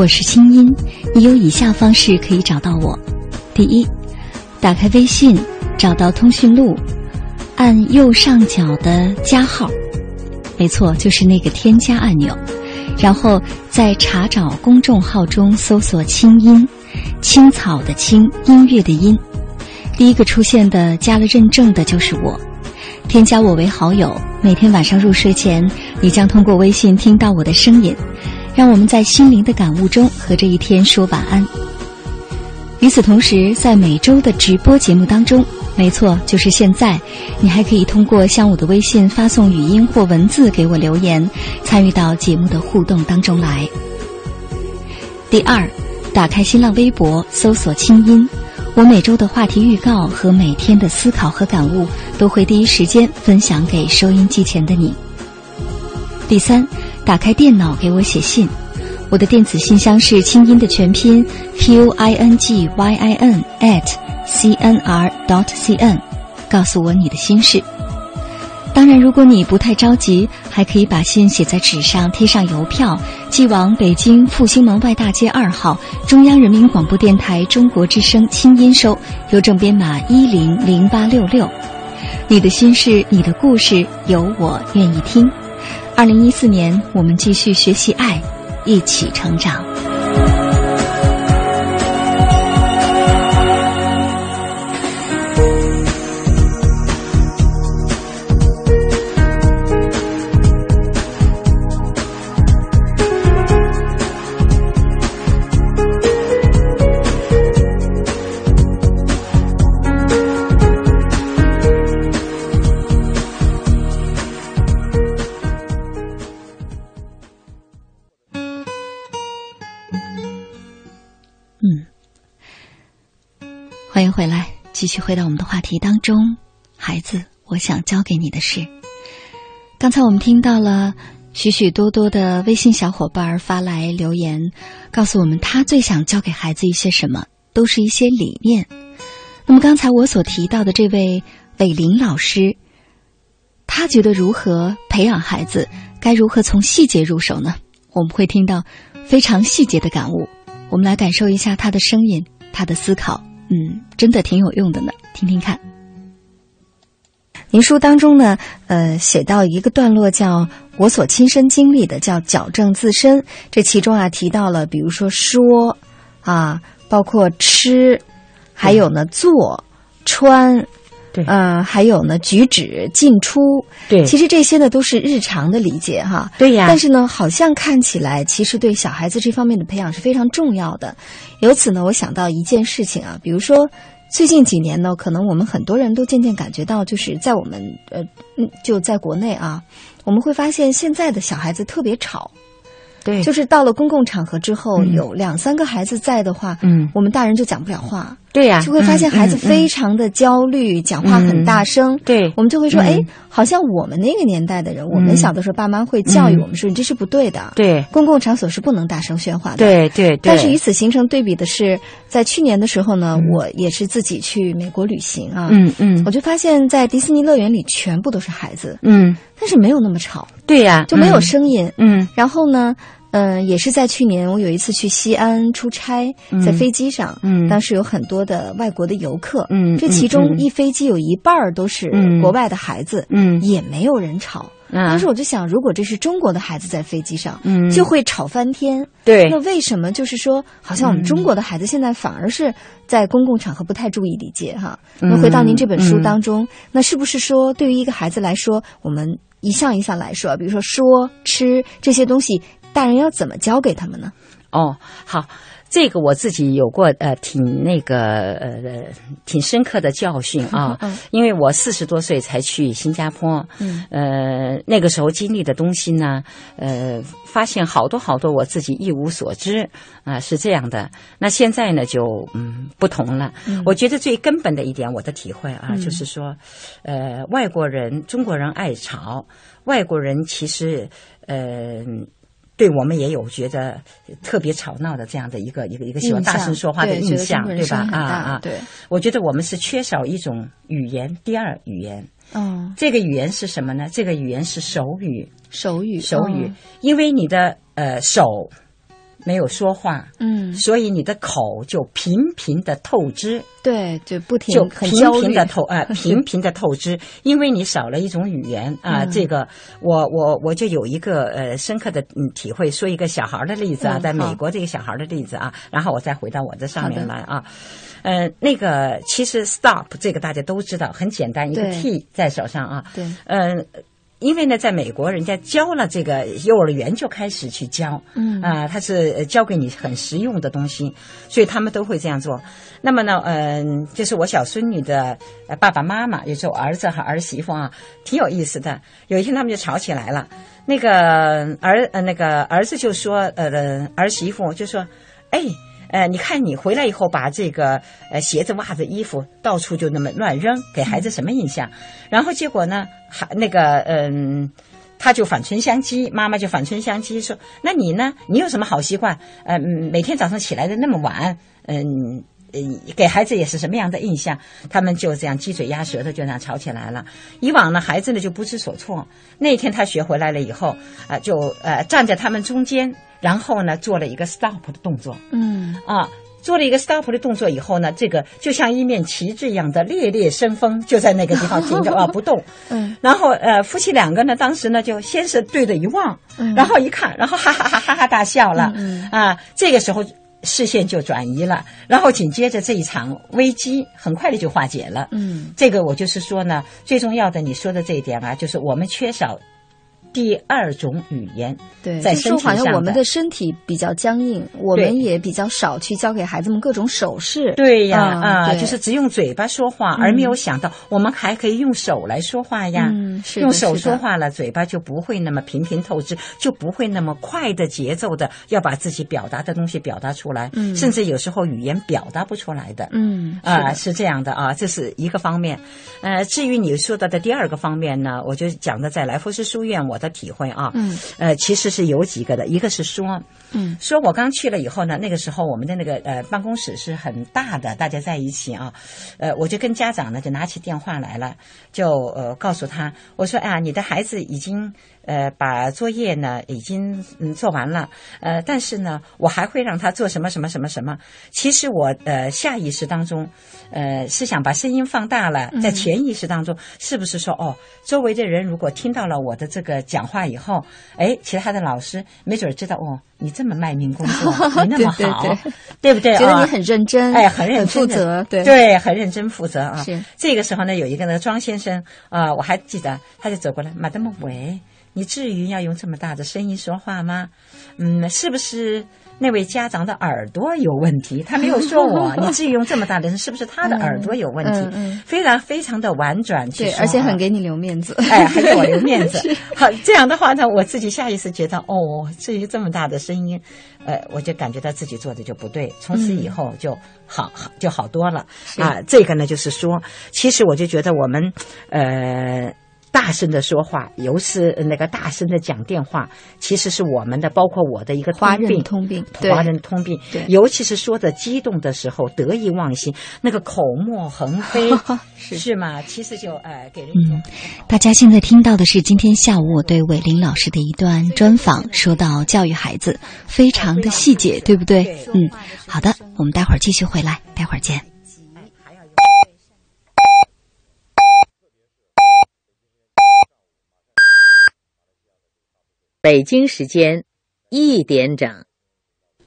我是清音，你有以下方式可以找到我：第一，打开微信，找到通讯录，按右上角的加号，没错，就是那个添加按钮，然后在查找公众号中搜索“清音”，青草的青，音乐的音，第一个出现的加了认证的就是我。添加我为好友，每天晚上入睡前，你将通过微信听到我的声音。让我们在心灵的感悟中和这一天说晚安。与此同时，在每周的直播节目当中，没错，就是现在，你还可以通过向我的微信发送语音或文字给我留言，参与到节目的互动当中来。第二，打开新浪微博，搜索“清音”，我每周的话题预告和每天的思考和感悟都会第一时间分享给收音机前的你。第三。打开电脑给我写信，我的电子信箱是清音的全拼 q i n g y i n at c n r dot c n，告诉我你的心事。当然，如果你不太着急，还可以把信写在纸上，贴上邮票，寄往北京复兴门外大街二号中央人民广播电台中国之声清音收，邮政编码一零零八六六。你的心事，你的故事，有我愿意听。二零一四年，我们继续学习爱，一起成长。继续回到我们的话题当中。孩子，我想教给你的是，刚才我们听到了许许多多的微信小伙伴发来留言，告诉我们他最想教给孩子一些什么，都是一些理念。那么刚才我所提到的这位伟林老师，他觉得如何培养孩子，该如何从细节入手呢？我们会听到非常细节的感悟，我们来感受一下他的声音，他的思考。嗯，真的挺有用的呢，听听看。您书当中呢，呃，写到一个段落叫“我所亲身经历的”，叫矫正自身。这其中啊，提到了比如说说，啊，包括吃，还有呢做、穿，对，呃，还有呢举止、进出，对，其实这些呢都是日常的理解哈。对呀。但是呢，好像看起来，其实对小孩子这方面的培养是非常重要的。由此呢，我想到一件事情啊，比如说最近几年呢，可能我们很多人都渐渐感觉到，就是在我们呃，就在国内啊，我们会发现现在的小孩子特别吵。对，就是到了公共场合之后，有两三个孩子在的话，嗯，我们大人就讲不了话。对呀就会发现孩子非常的焦虑，讲话很大声。对，我们就会说，嗯哎，好像我们那个年代的人，我们小的时候，爸妈会教育我们说，你这是不对的。对，公共场所是不能大声喧哗的。对对对。但是与此形成对比的是，在去年的时候呢，我也是自己去美国旅行啊。嗯嗯，我就发现，在迪士尼乐园里全部都是孩子。嗯，但是没有那么吵。对呀，就没有声音。嗯，然后呢？嗯，也是在去年，我有一次去西安出差，在飞机上，嗯，当时有很多的外国的游客，嗯，这其中一飞机有一半儿都是国外的孩子，嗯，也没有人吵。当时我就想，如果这是中国的孩子在飞机上，嗯，就会吵翻天。对，那为什么就是说，好像我们中国的孩子现在反而是在公共场合不太注意礼节哈？那回到您这本书当中，那是不是说，对于一个孩子来说，我们一项一项来说，比如说说、吃这些东西？大人要怎么教给他们呢？哦，好，这个我自己有过呃挺那个呃挺深刻的教训啊，嗯、因为我四十多岁才去新加坡，嗯，呃那个时候经历的东西呢，呃发现好多好多我自己一无所知啊、呃、是这样的。那现在呢就嗯不同了，嗯、我觉得最根本的一点我的体会啊，就是说，呃外国人中国人爱吵，外国人其实呃。对我们也有觉得特别吵闹的这样的一个一个一个喜欢大声说话的印象，对吧？啊啊，对，我觉得我们是缺少一种语言，第二语言。嗯，这个语言是什么呢？这个语言是手语，手语，手语。哦、因为你的呃手没有说话，嗯，所以你的口就频频的透支。对，就不停就频频的透啊，呃、频频的透支，因为你少了一种语言啊。嗯、这个我我我就有一个呃深刻的嗯体会，说一个小孩的例子啊，嗯、在美国这个小孩的例子啊，然后我再回到我这上面来啊。呃，那个其实 stop 这个大家都知道，很简单，一个 T 在手上啊。对。嗯。因为呢，在美国，人家教了这个幼儿园就开始去教，嗯啊、呃，他是教给你很实用的东西，所以他们都会这样做。那么呢，嗯、呃，就是我小孙女的爸爸妈妈，也是我儿子和儿媳妇啊，挺有意思的。有一天他们就吵起来了，那个儿呃那个儿子就说，呃儿媳妇就说，哎。呃，你看你回来以后把这个呃鞋子、袜子、衣服到处就那么乱扔，给孩子什么印象？嗯、然后结果呢，还那个嗯，他就反唇相讥，妈妈就反唇相讥说：“那你呢？你有什么好习惯？呃，每天早上起来的那么晚，嗯。”呃，给孩子也是什么样的印象？他们就这样鸡嘴鸭舌的就那样吵起来了。以往呢，孩子呢就不知所措。那天他学回来了以后，啊、呃，就呃站在他们中间，然后呢做了一个 stop 的动作。嗯啊。做了一个 stop 的动作以后呢，这个就像一面旗帜一样的猎猎生风，就在那个地方停着 啊不动。嗯，然后呃，夫妻两个呢，当时呢就先是对着一望，嗯、然后一看，然后哈哈哈哈哈大笑了。嗯啊，这个时候。视线就转移了，然后紧接着这一场危机很快的就化解了。嗯，这个我就是说呢，最重要的你说的这一点啊，就是我们缺少第二种语言。对，在身体好像上我们的身体比较僵硬，我们也比较少去教给孩子们各种手势。对呀，啊，就是只用嘴巴说话，而没有想到我们还可以用手来说话呀。嗯，是用手说话了，嘴巴就不会那么频频透支，就不会那么快的节奏的要把自己表达的东西表达出来。嗯，甚至有时候语言表达不出来的。嗯，啊，是这样的啊，这是一个方面。呃，至于你说到的第二个方面呢，我就讲的在来福士书院我的体会啊。嗯，呃，其实是有几个的，一个是说，嗯，说我刚去了以后呢，那个时候我们的那个呃办公室是很大的，大家在一起啊，呃，我就跟家长呢就拿起电话来了，就呃告诉他，我说啊，你的孩子已经呃把作业呢已经嗯做完了，呃，但是呢，我还会让他做什么什么什么什么。其实我呃下意识当中，呃是想把声音放大了，在潜意识当中，是不是说哦，周围的人如果听到了我的这个讲话以后，哎，其他的老师没准知道哦，你这么卖命工作，你那么好，对对对不对？觉得你很认真，哎，很认真负责，对对，很认真负责啊。是这个时候呢，有一个那个庄先生啊、呃，我还记得，他就走过来，马德姆喂。你至于要用这么大的声音说话吗？嗯，是不是那位家长的耳朵有问题？他没有说我，你至于用这么大的声，是不是他的耳朵有问题？嗯嗯非常非常的婉转去对，而且啊很给你留面子。哎，还给我留面子。好，这样的话呢，我自己下意识觉得，哦，至于这么大的声音，呃，我就感觉到自己做的就不对。从此以后就好好就好多了啊。这个呢，就是说，其实我就觉得我们呃。大声的说话，尤是那个大声的讲电话，其实是我们的，包括我的一个华人通病。通病，对华人通病，对尤其是说的激动的时候，得意忘形，那个口沫横飞，是吗？其实就呃，给人一种大家现在听到的是今天下午我对伟林老师的一段专访，说到教育孩子，非常的细节，对不对？嗯，好的，我们待会儿继续回来，待会儿见。北京时间一点整。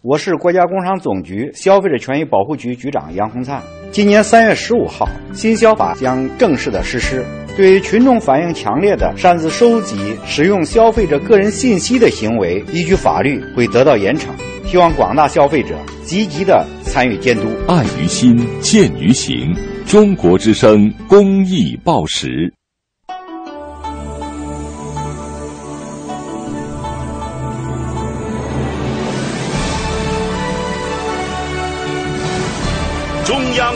我是国家工商总局消费者权益保护局局长杨洪灿。今年三月十五号，新消法将正式的实施。对于群众反映强烈的擅自收集、使用消费者个人信息的行为，依据法律会得到严惩。希望广大消费者积极的参与监督。爱于心，见于行。中国之声公益报时。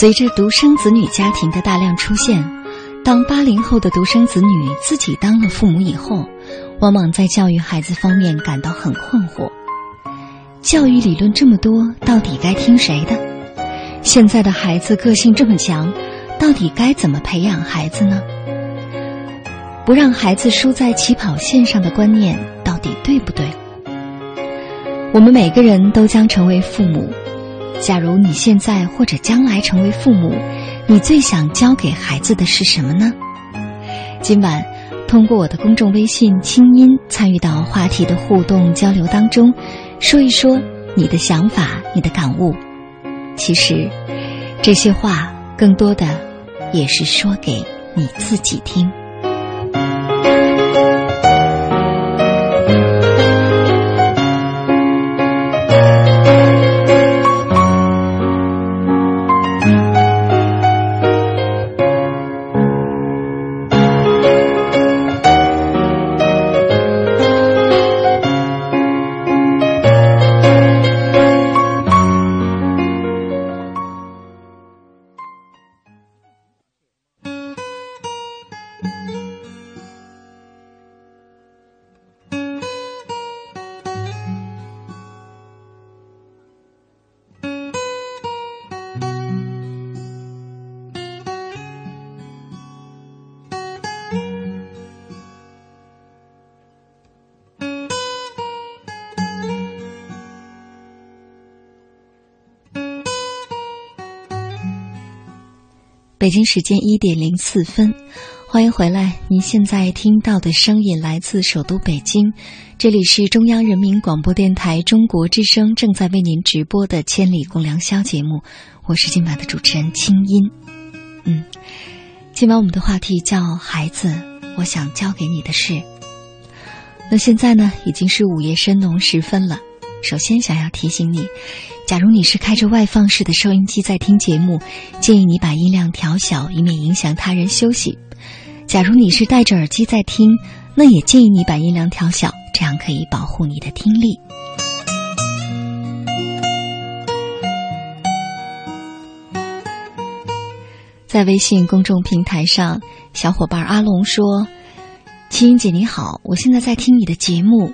随着独生子女家庭的大量出现，当八零后的独生子女自己当了父母以后，往往在教育孩子方面感到很困惑。教育理论这么多，到底该听谁的？现在的孩子个性这么强，到底该怎么培养孩子呢？不让孩子输在起跑线上的观念，到底对不对？我们每个人都将成为父母。假如你现在或者将来成为父母，你最想教给孩子的是什么呢？今晚通过我的公众微信“清音”参与到话题的互动交流当中，说一说你的想法、你的感悟。其实，这些话更多的也是说给你自己听。北京时间一点零四分，欢迎回来。您现在听到的声音来自首都北京，这里是中央人民广播电台中国之声正在为您直播的《千里共良宵》节目，我是今晚的主持人清音。嗯，今晚我们的话题叫“孩子，我想教给你的事”。那现在呢，已经是午夜深浓时分了。首先想要提醒你，假如你是开着外放式的收音机在听节目，建议你把音量调小，以免影响他人休息。假如你是戴着耳机在听，那也建议你把音量调小，这样可以保护你的听力。在微信公众平台上，小伙伴阿龙说：“青音姐你好，我现在在听你的节目，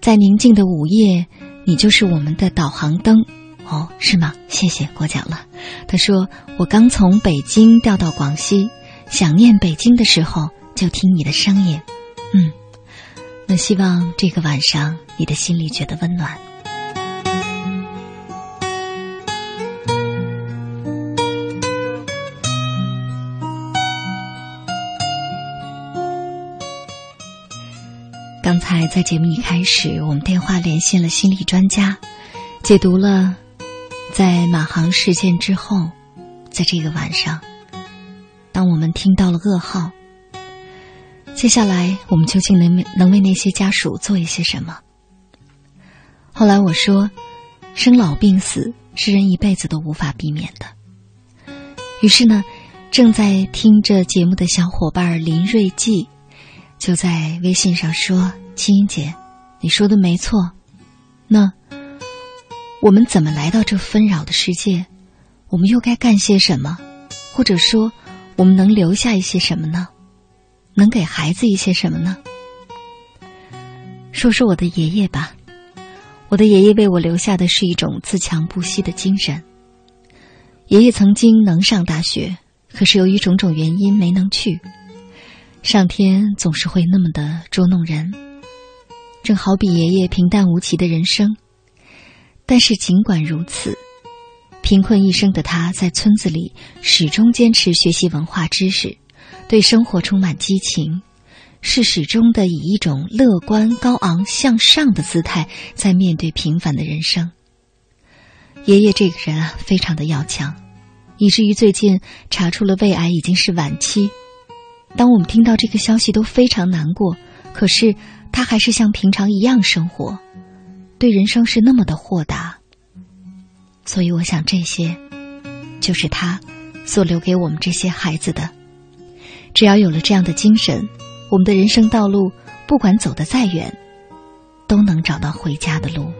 在宁静的午夜。”你就是我们的导航灯，哦，是吗？谢谢，过奖了。他说：“我刚从北京调到广西，想念北京的时候就听你的声音。”嗯，那希望这个晚上你的心里觉得温暖。才在节目一开始，我们电话连线了心理专家，解读了在马航事件之后，在这个晚上，当我们听到了噩耗，接下来我们究竟能能为那些家属做一些什么？后来我说，生老病死是人一辈子都无法避免的。于是呢，正在听着节目的小伙伴林瑞记。就在微信上说：“青音姐，你说的没错。那我们怎么来到这纷扰的世界？我们又该干些什么？或者说，我们能留下一些什么呢？能给孩子一些什么呢？说说我的爷爷吧。我的爷爷为我留下的是一种自强不息的精神。爷爷曾经能上大学，可是由于种种原因没能去。”上天总是会那么的捉弄人，正好比爷爷平淡无奇的人生。但是尽管如此，贫困一生的他在村子里始终坚持学习文化知识，对生活充满激情，是始终的以一种乐观、高昂、向上的姿态在面对平凡的人生。爷爷这个人啊，非常的要强，以至于最近查出了胃癌已经是晚期。当我们听到这个消息，都非常难过。可是他还是像平常一样生活，对人生是那么的豁达。所以，我想这些，就是他所留给我们这些孩子的。只要有了这样的精神，我们的人生道路，不管走得再远，都能找到回家的路。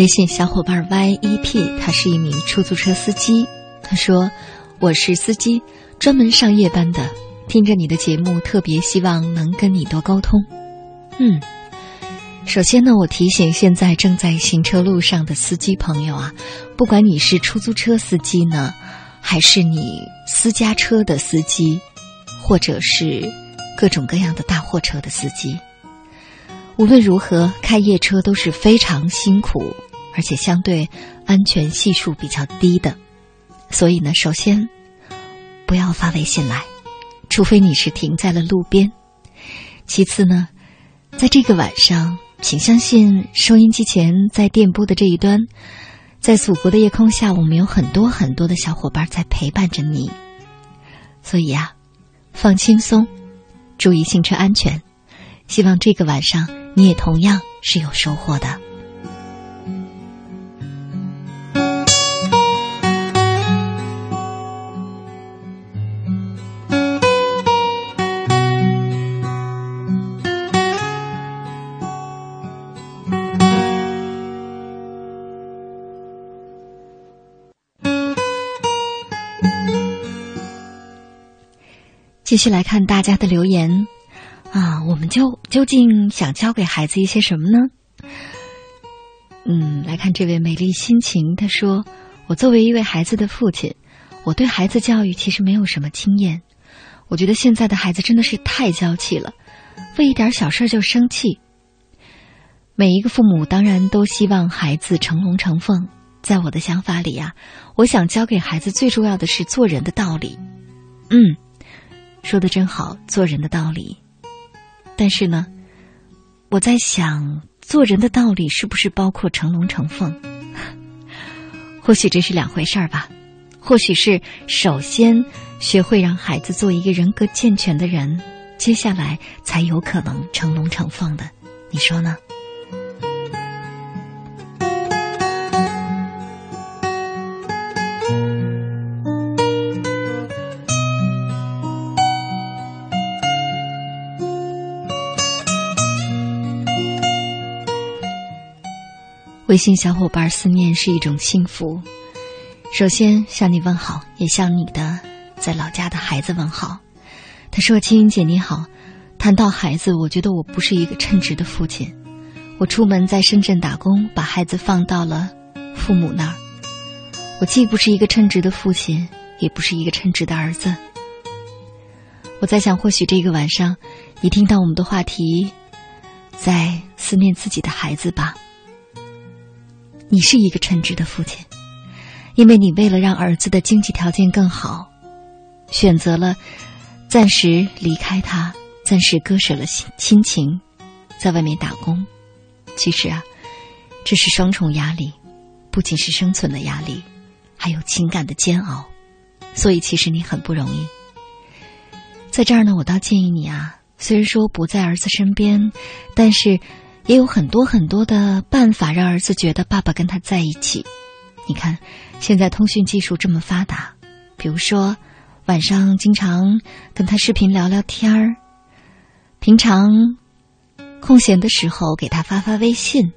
微信小伙伴 YEP，他是一名出租车司机。他说：“我是司机，专门上夜班的。听着你的节目，特别希望能跟你多沟通。”嗯，首先呢，我提醒现在正在行车路上的司机朋友啊，不管你是出租车司机呢，还是你私家车的司机，或者是各种各样的大货车的司机，无论如何开夜车都是非常辛苦。而且相对安全系数比较低的，所以呢，首先不要发微信来，除非你是停在了路边。其次呢，在这个晚上，请相信收音机前在电波的这一端，在祖国的夜空下，我们有很多很多的小伙伴在陪伴着你。所以啊，放轻松，注意行车安全。希望这个晚上你也同样是有收获的。继续来看大家的留言啊，我们就究竟想教给孩子一些什么呢？嗯，来看这位美丽心情，他说：“我作为一位孩子的父亲，我对孩子教育其实没有什么经验。我觉得现在的孩子真的是太娇气了，为一点小事就生气。每一个父母当然都希望孩子成龙成凤，在我的想法里呀、我想教给孩子最重要的是做人的道理。嗯，说的真好，做人的道理。但是呢，我在想，做人的道理是不是包括成龙成凤？或许这是两回事儿吧。或许是首先学会让孩子做一个人格健全的人，接下来才有可能成龙成凤的。你说呢？微信小伙伴思念是一种幸福。首先向你问好，也向你的在老家的孩子问好。他说：“青云姐你好，谈到孩子，我觉得我不是一个称职的父亲。我出门在深圳打工，把孩子放到了父母那儿。我既不是一个称职的父亲，也不是一个称职的儿子。我在想，或许这个晚上，你听到我们的话题，在思念自己的孩子吧。你是一个称职的父亲。”因为你为了让儿子的经济条件更好，选择了暂时离开他，暂时割舍了亲亲情，在外面打工。其实啊，这是双重压力，不仅是生存的压力，还有情感的煎熬。所以其实你很不容易。在这儿呢，我倒建议你啊，虽然说不在儿子身边，但是也有很多很多的办法让儿子觉得爸爸跟他在一起。你看。现在通讯技术这么发达，比如说晚上经常跟他视频聊聊天儿，平常空闲的时候给他发发微信，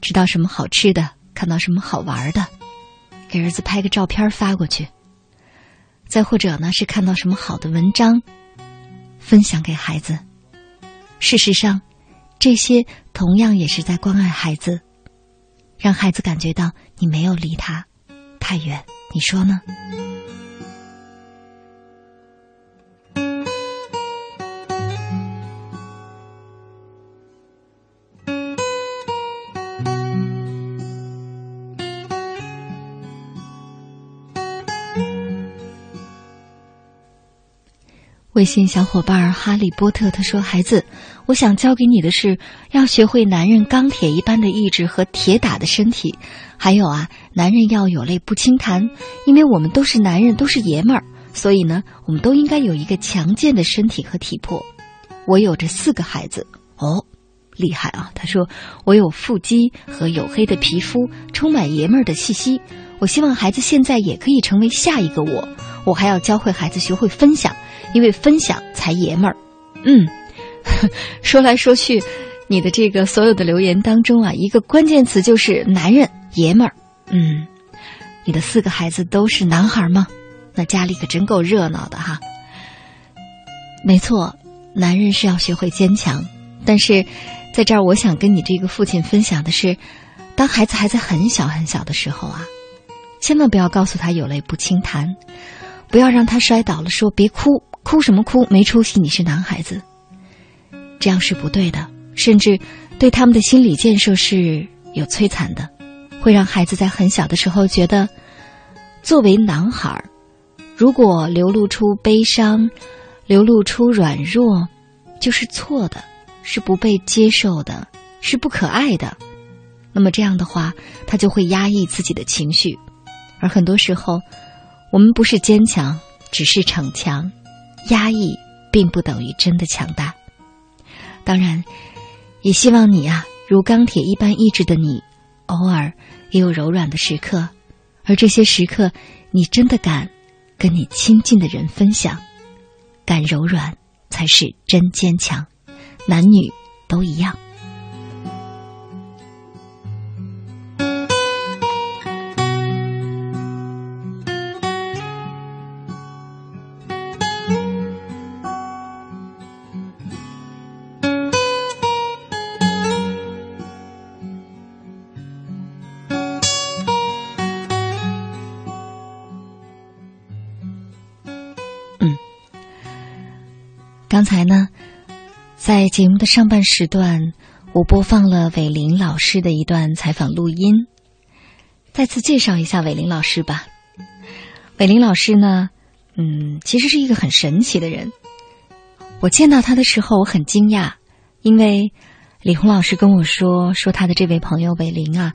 知道什么好吃的，看到什么好玩的，给儿子拍个照片发过去。再或者呢，是看到什么好的文章，分享给孩子。事实上，这些同样也是在关爱孩子，让孩子感觉到你没有离他。太远，你说呢？微信小伙伴哈利波特他说：“孩子，我想教给你的是要学会男人钢铁一般的意志和铁打的身体，还有啊，男人要有泪不轻弹，因为我们都是男人，都是爷们儿，所以呢，我们都应该有一个强健的身体和体魄。我有着四个孩子哦，厉害啊！他说我有腹肌和黝黑的皮肤，充满爷们儿的气息。我希望孩子现在也可以成为下一个我。我还要教会孩子学会分享。”因为分享才爷们儿，嗯，说来说去，你的这个所有的留言当中啊，一个关键词就是男人爷们儿，嗯，你的四个孩子都是男孩吗？那家里可真够热闹的哈。没错，男人是要学会坚强，但是在这儿，我想跟你这个父亲分享的是，当孩子还在很小很小的时候啊，千万不要告诉他有泪不轻弹，不要让他摔倒了说别哭。哭什么哭？没出息！你是男孩子，这样是不对的，甚至对他们的心理建设是有摧残的，会让孩子在很小的时候觉得，作为男孩儿，如果流露出悲伤，流露出软弱，就是错的，是不被接受的，是不可爱的。那么这样的话，他就会压抑自己的情绪，而很多时候，我们不是坚强，只是逞强。压抑并不等于真的强大。当然，也希望你啊，如钢铁一般意志的你，偶尔也有柔软的时刻，而这些时刻，你真的敢跟你亲近的人分享，敢柔软才是真坚强。男女都一样。刚才呢，在节目的上半时段，我播放了伟林老师的一段采访录音。再次介绍一下伟林老师吧。伟林老师呢，嗯，其实是一个很神奇的人。我见到他的时候，我很惊讶，因为李红老师跟我说，说他的这位朋友伟林啊，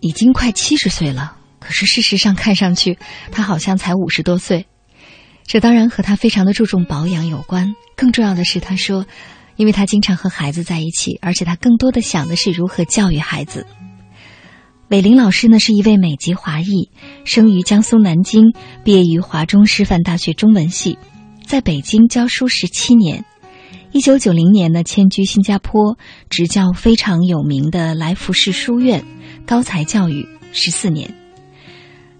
已经快七十岁了。可是事实上，看上去他好像才五十多岁。这当然和他非常的注重保养有关。更重要的是，他说，因为他经常和孩子在一起，而且他更多的想的是如何教育孩子。韦林老师呢是一位美籍华裔，生于江苏南京，毕业于华中师范大学中文系，在北京教书十七年。一九九零年呢迁居新加坡，执教非常有名的来福士书院，高才教育十四年。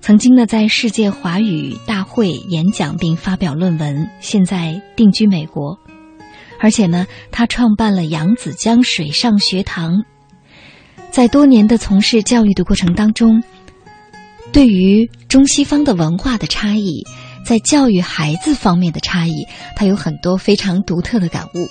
曾经呢在世界华语大会演讲并发表论文，现在定居美国，而且呢他创办了扬子江水上学堂。在多年的从事教育的过程当中，对于中西方的文化的差异，在教育孩子方面的差异，他有很多非常独特的感悟。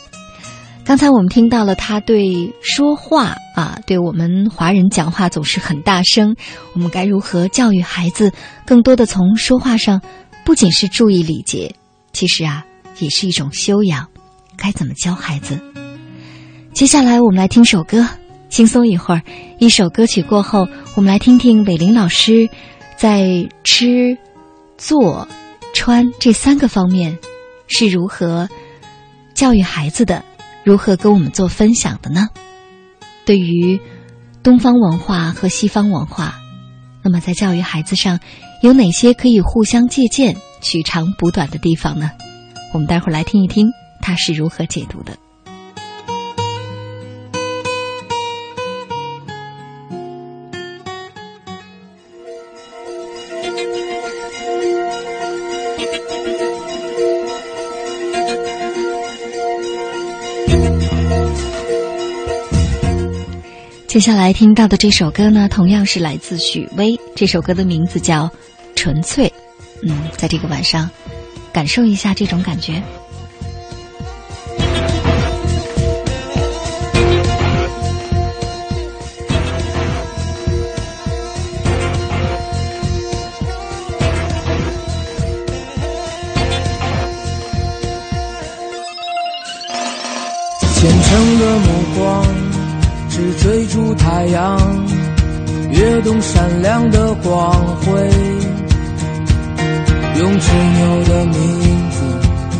刚才我们听到了他对说话啊，对我们华人讲话总是很大声，我们该如何教育孩子？更多的从说话上，不仅是注意礼节，其实啊，也是一种修养。该怎么教孩子？接下来我们来听首歌。轻松一会儿，一首歌曲过后，我们来听听伟林老师在吃、坐、穿这三个方面是如何教育孩子的，如何跟我们做分享的呢？对于东方文化和西方文化，那么在教育孩子上有哪些可以互相借鉴、取长补短的地方呢？我们待会儿来听一听他是如何解读的。接下来听到的这首歌呢，同样是来自许巍。这首歌的名字叫《纯粹》。嗯，在这个晚上，感受一下这种感觉。虔诚的目光只追逐太阳，跃动闪亮的光辉。用执拗的名字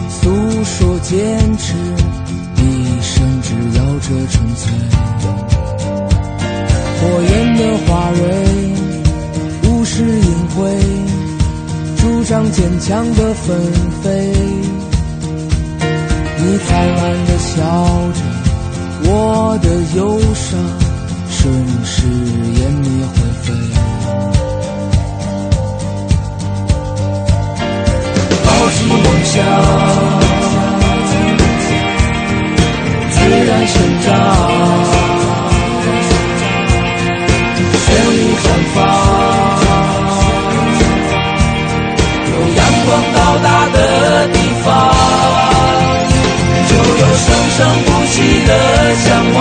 诉说坚持，一生只要这纯粹。火焰的花蕊，无视隐晦，主张坚强的纷飞。你灿烂的笑着，我的忧伤瞬时湮灭灰飞。抱起梦想，自然生长，绚丽绽放。有阳光到达的地方。就有生生不息的向往，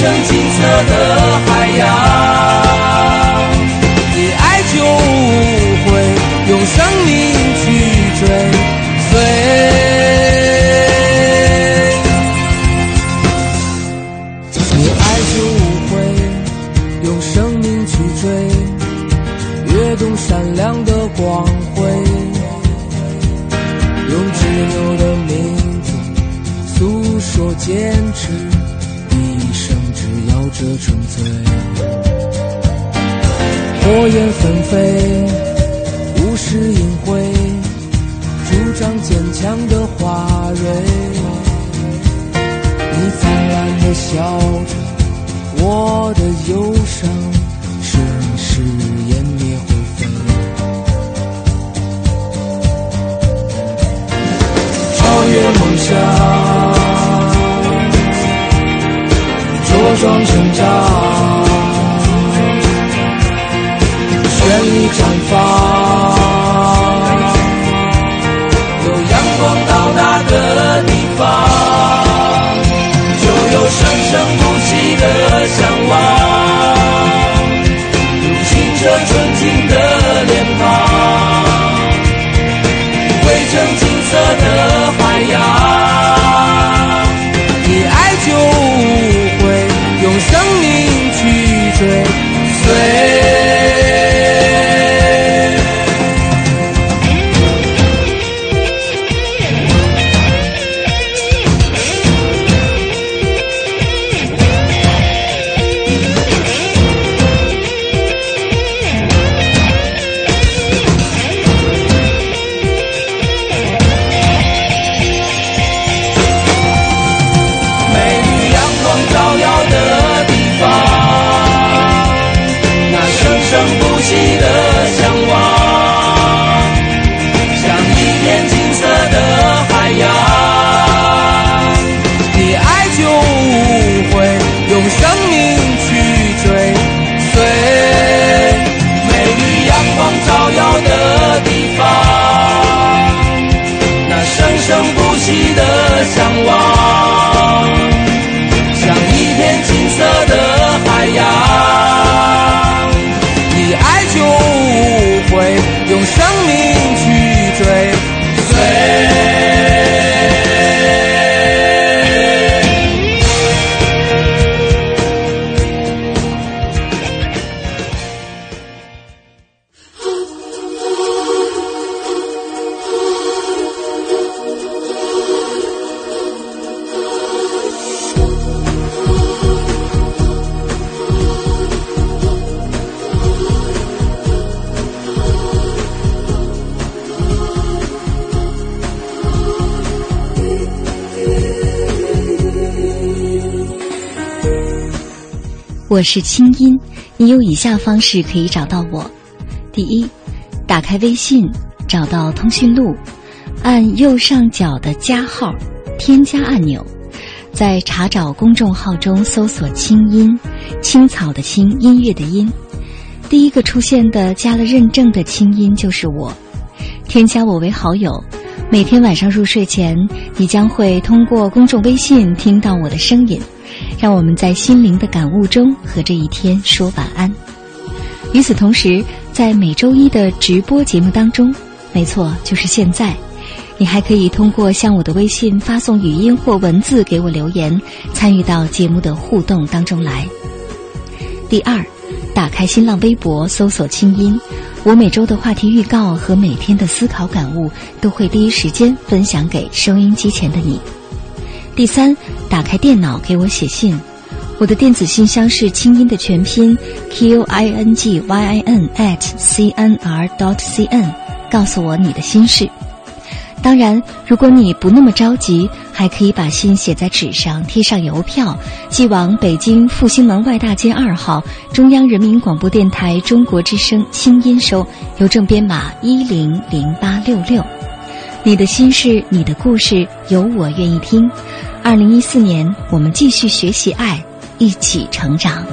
成金色的海洋。我是清音，你有以下方式可以找到我：第一，打开微信，找到通讯录，按右上角的加号添加按钮，在查找公众号中搜索“清音”，青草的青，音乐的音。第一个出现的加了认证的清音就是我，添加我为好友。每天晚上入睡前，你将会通过公众微信听到我的声音。让我们在心灵的感悟中和这一天说晚安。与此同时，在每周一的直播节目当中，没错，就是现在，你还可以通过向我的微信发送语音或文字给我留言，参与到节目的互动当中来。第二，打开新浪微博搜索“清音”，我每周的话题预告和每天的思考感悟都会第一时间分享给收音机前的你。第三，打开电脑给我写信，我的电子信箱是清音的全拼 q i n g y i n at c n r dot c n，告诉我你的心事。当然，如果你不那么着急，还可以把信写在纸上，贴上邮票，寄往北京复兴门外大街二号中央人民广播电台中国之声清音收，邮政编码一零零八六六。你的心事，你的故事，有我愿意听。二零一四年，我们继续学习爱，一起成长。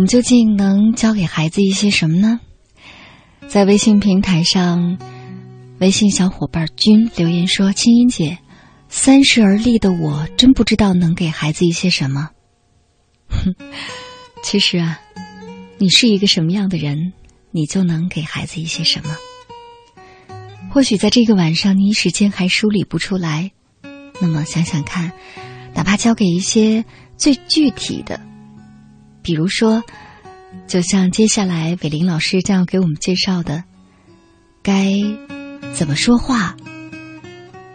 我们究竟能教给孩子一些什么呢？在微信平台上，微信小伙伴君留言说：“青音姐，三十而立的我，真不知道能给孩子一些什么。”哼，其实啊，你是一个什么样的人，你就能给孩子一些什么。或许在这个晚上，你一时间还梳理不出来，那么想想看，哪怕教给一些最具体的。比如说，就像接下来伟林老师将要给我们介绍的，该怎么说话，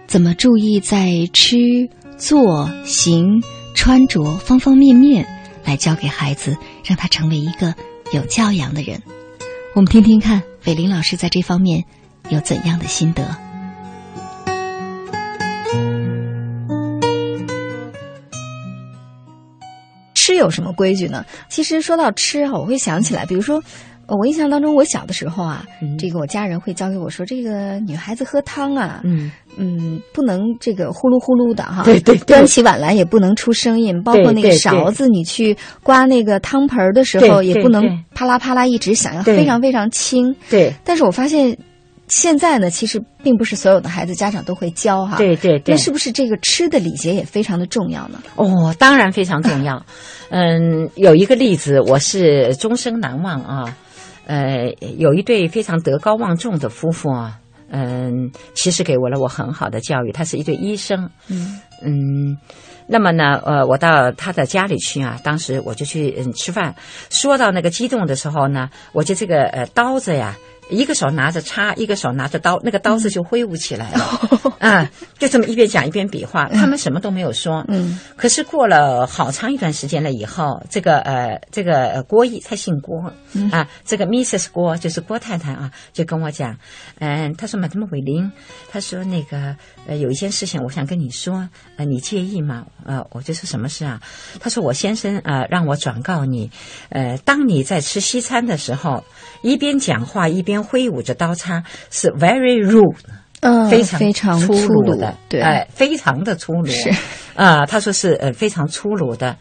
怎么注意在吃、坐、行、穿着方方面面，来教给孩子，让他成为一个有教养的人。我们听听看，伟林老师在这方面有怎样的心得？吃有什么规矩呢？其实说到吃啊，我会想起来，比如说，呃我印象当中，我小的时候啊，这个我家人会教给我说，这个女孩子喝汤啊，嗯嗯，不能这个呼噜呼噜的哈，对对对端起碗来也不能出声音，包括那个勺子，你去刮那个汤盆儿的时候，也不能啪啦啪啦一直响，要非常非常轻。对，但是我发现。现在呢，其实并不是所有的孩子家长都会教哈。对对对那是不是这个吃的礼节也非常的重要呢？哦，当然非常重要。嗯，有一个例子我是终生难忘啊。呃，有一对非常德高望重的夫妇啊，嗯，其实给我了我很好的教育。他是一对医生，嗯嗯，那么呢，呃，我到他的家里去啊，当时我就去嗯吃饭。说到那个激动的时候呢，我就这个呃刀子呀。一个手拿着叉，一个手拿着刀，那个刀子就挥舞起来了，啊，就这么一边讲一边比划。他们什么都没有说，嗯，可是过了好长一段时间了以后，这个呃，这个呃郭毅他姓郭、嗯。啊，这个 Mrs 郭就是郭太太啊，就跟我讲，嗯、他说 Madam 伟林，他说那个呃有一件事情我想跟你说，呃你介意吗？呃，我就说什么事啊？他说我先生啊、呃让我转告你，呃，当你在吃西餐的时候，一边讲话一边挥舞着刀叉，是 very rude。嗯非常非常粗粗鲁的，对哎，非常的粗鲁。是啊、他说是呃非常粗鲁的，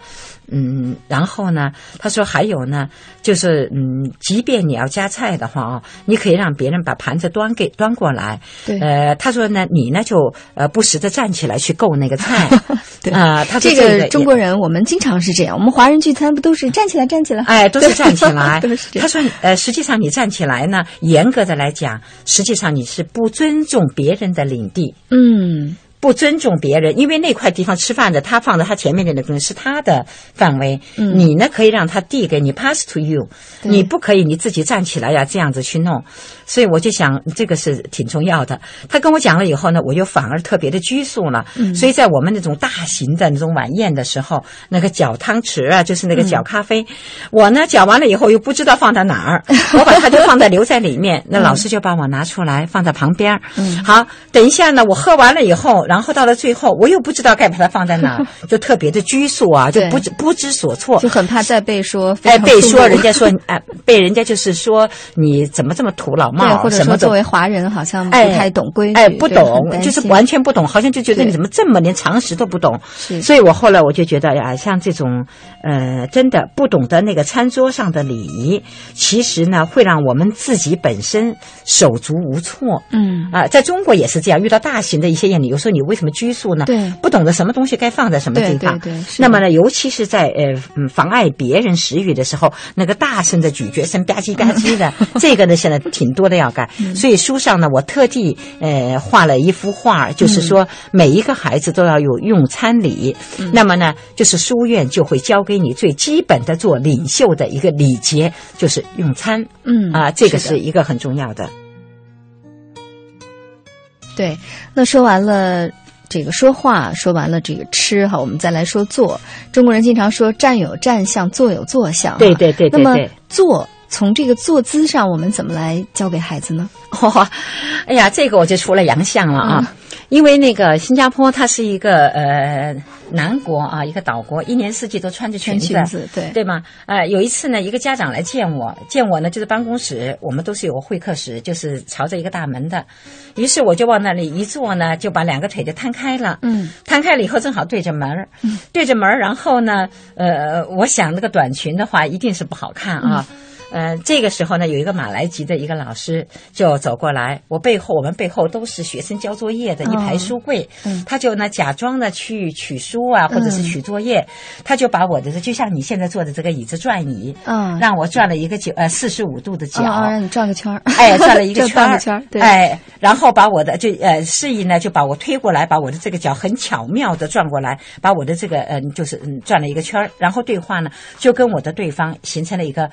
嗯，然后呢，他说还有呢，就是嗯，即便你要夹菜的话啊、你可以让别人把盘子端给端过来。对呃，他说呢，你呢就呃不时的站起来去够那个菜。对啊、他说这个个中国人我们经常是这样，我们华人聚餐不都是站起来站起来？哎，都是站起来 他说，呃，实际上你站起来呢，严格的来讲，实际上你是不尊重别人的领地。嗯，不尊重别人，因为那块地方吃饭的，他放在他前面的那个东西是他的范围，嗯。你呢可以让他递给你 pass to you，对。你不可以你自己站起来呀这样子去弄，所以我就想这个是挺重要的。他跟我讲了以后呢，我又反而特别的拘束了，嗯。所以在我们那种大型的那种晚宴的时候，那个搅汤匙啊，就是那个搅咖啡，我呢搅完了以后又不知道放在哪儿，我把它就放在留在里面，那老师就把我拿出来放在旁边。嗯。好，等一下呢，我喝完了以后，然后到了最后，我又不知道该把它放在哪儿，就特别的拘束啊，就不知不知所措，就很怕再被说哎，被说人家说 哎，被人家就是说你怎么这么土老帽对，或者说作为华人好像不哎太懂规矩，哎，不懂，就是完全不懂，好像就觉得你怎么这么连常识都不懂。是所以我后来我就觉得呀，像这种呃，真的不懂得那个餐桌上的礼仪，其实呢会让我们自己本身手足无措。嗯啊、在中国也是这样，遇到大型的一些宴礼，有时候你为什么拘束呢？对不懂得什么东西该放在什么地方。对对是那么呢，尤其是在呃嗯妨碍别人食欲的时候，那个大声的咀嚼声吧唧吧唧的，这个呢现在挺多的要改。嗯所以书上呢，我特地呃画了一幅画，就是说每一个孩子都要有用餐礼。嗯那么呢，就是书院就会教给你最基本的做领袖的一个礼节，就是用餐。嗯啊，这个是一个很重要的。对，那说完了这个说话，说完了这个吃哈，我们再来说坐。中国人经常说站有站相，坐有坐相哈。对对对对那么坐从这个坐姿上，我们怎么来教给孩子呢？哦，哎呀，这个我就出了洋相了啊。嗯因为那个新加坡，它是一个呃南国啊，一个岛国，一年四季都穿着裙子，裙子对对吗？呃，有一次呢，一个家长来见我，见我呢就是办公室，我们都是有会客室，就是朝着一个大门的。于是我就往那里一坐呢，就把两个腿就摊开了，嗯，摊开了以后正好对着门儿，对着门儿，然后呢，呃，我想那个短裙的话一定是不好看啊。呃，这个时候呢，有一个马来籍的一个老师就走过来，我背后我们背后都是学生交作业的一排书柜，嗯他就呢假装呢去取书啊，或者是取作业，他就把我的就像你现在坐的这个椅子转椅，嗯。让我转了一个九呃四十五度的角，哦哦让你转个圈儿。哎，转了一个 圈儿，转个圈儿。对。哎，然后把我的就呃示意呢，就把我推过来，把我的这个脚很巧妙的转过来，把我的这个嗯、就是嗯转了一个圈儿，然后对话呢，就跟我的对方形成了一个。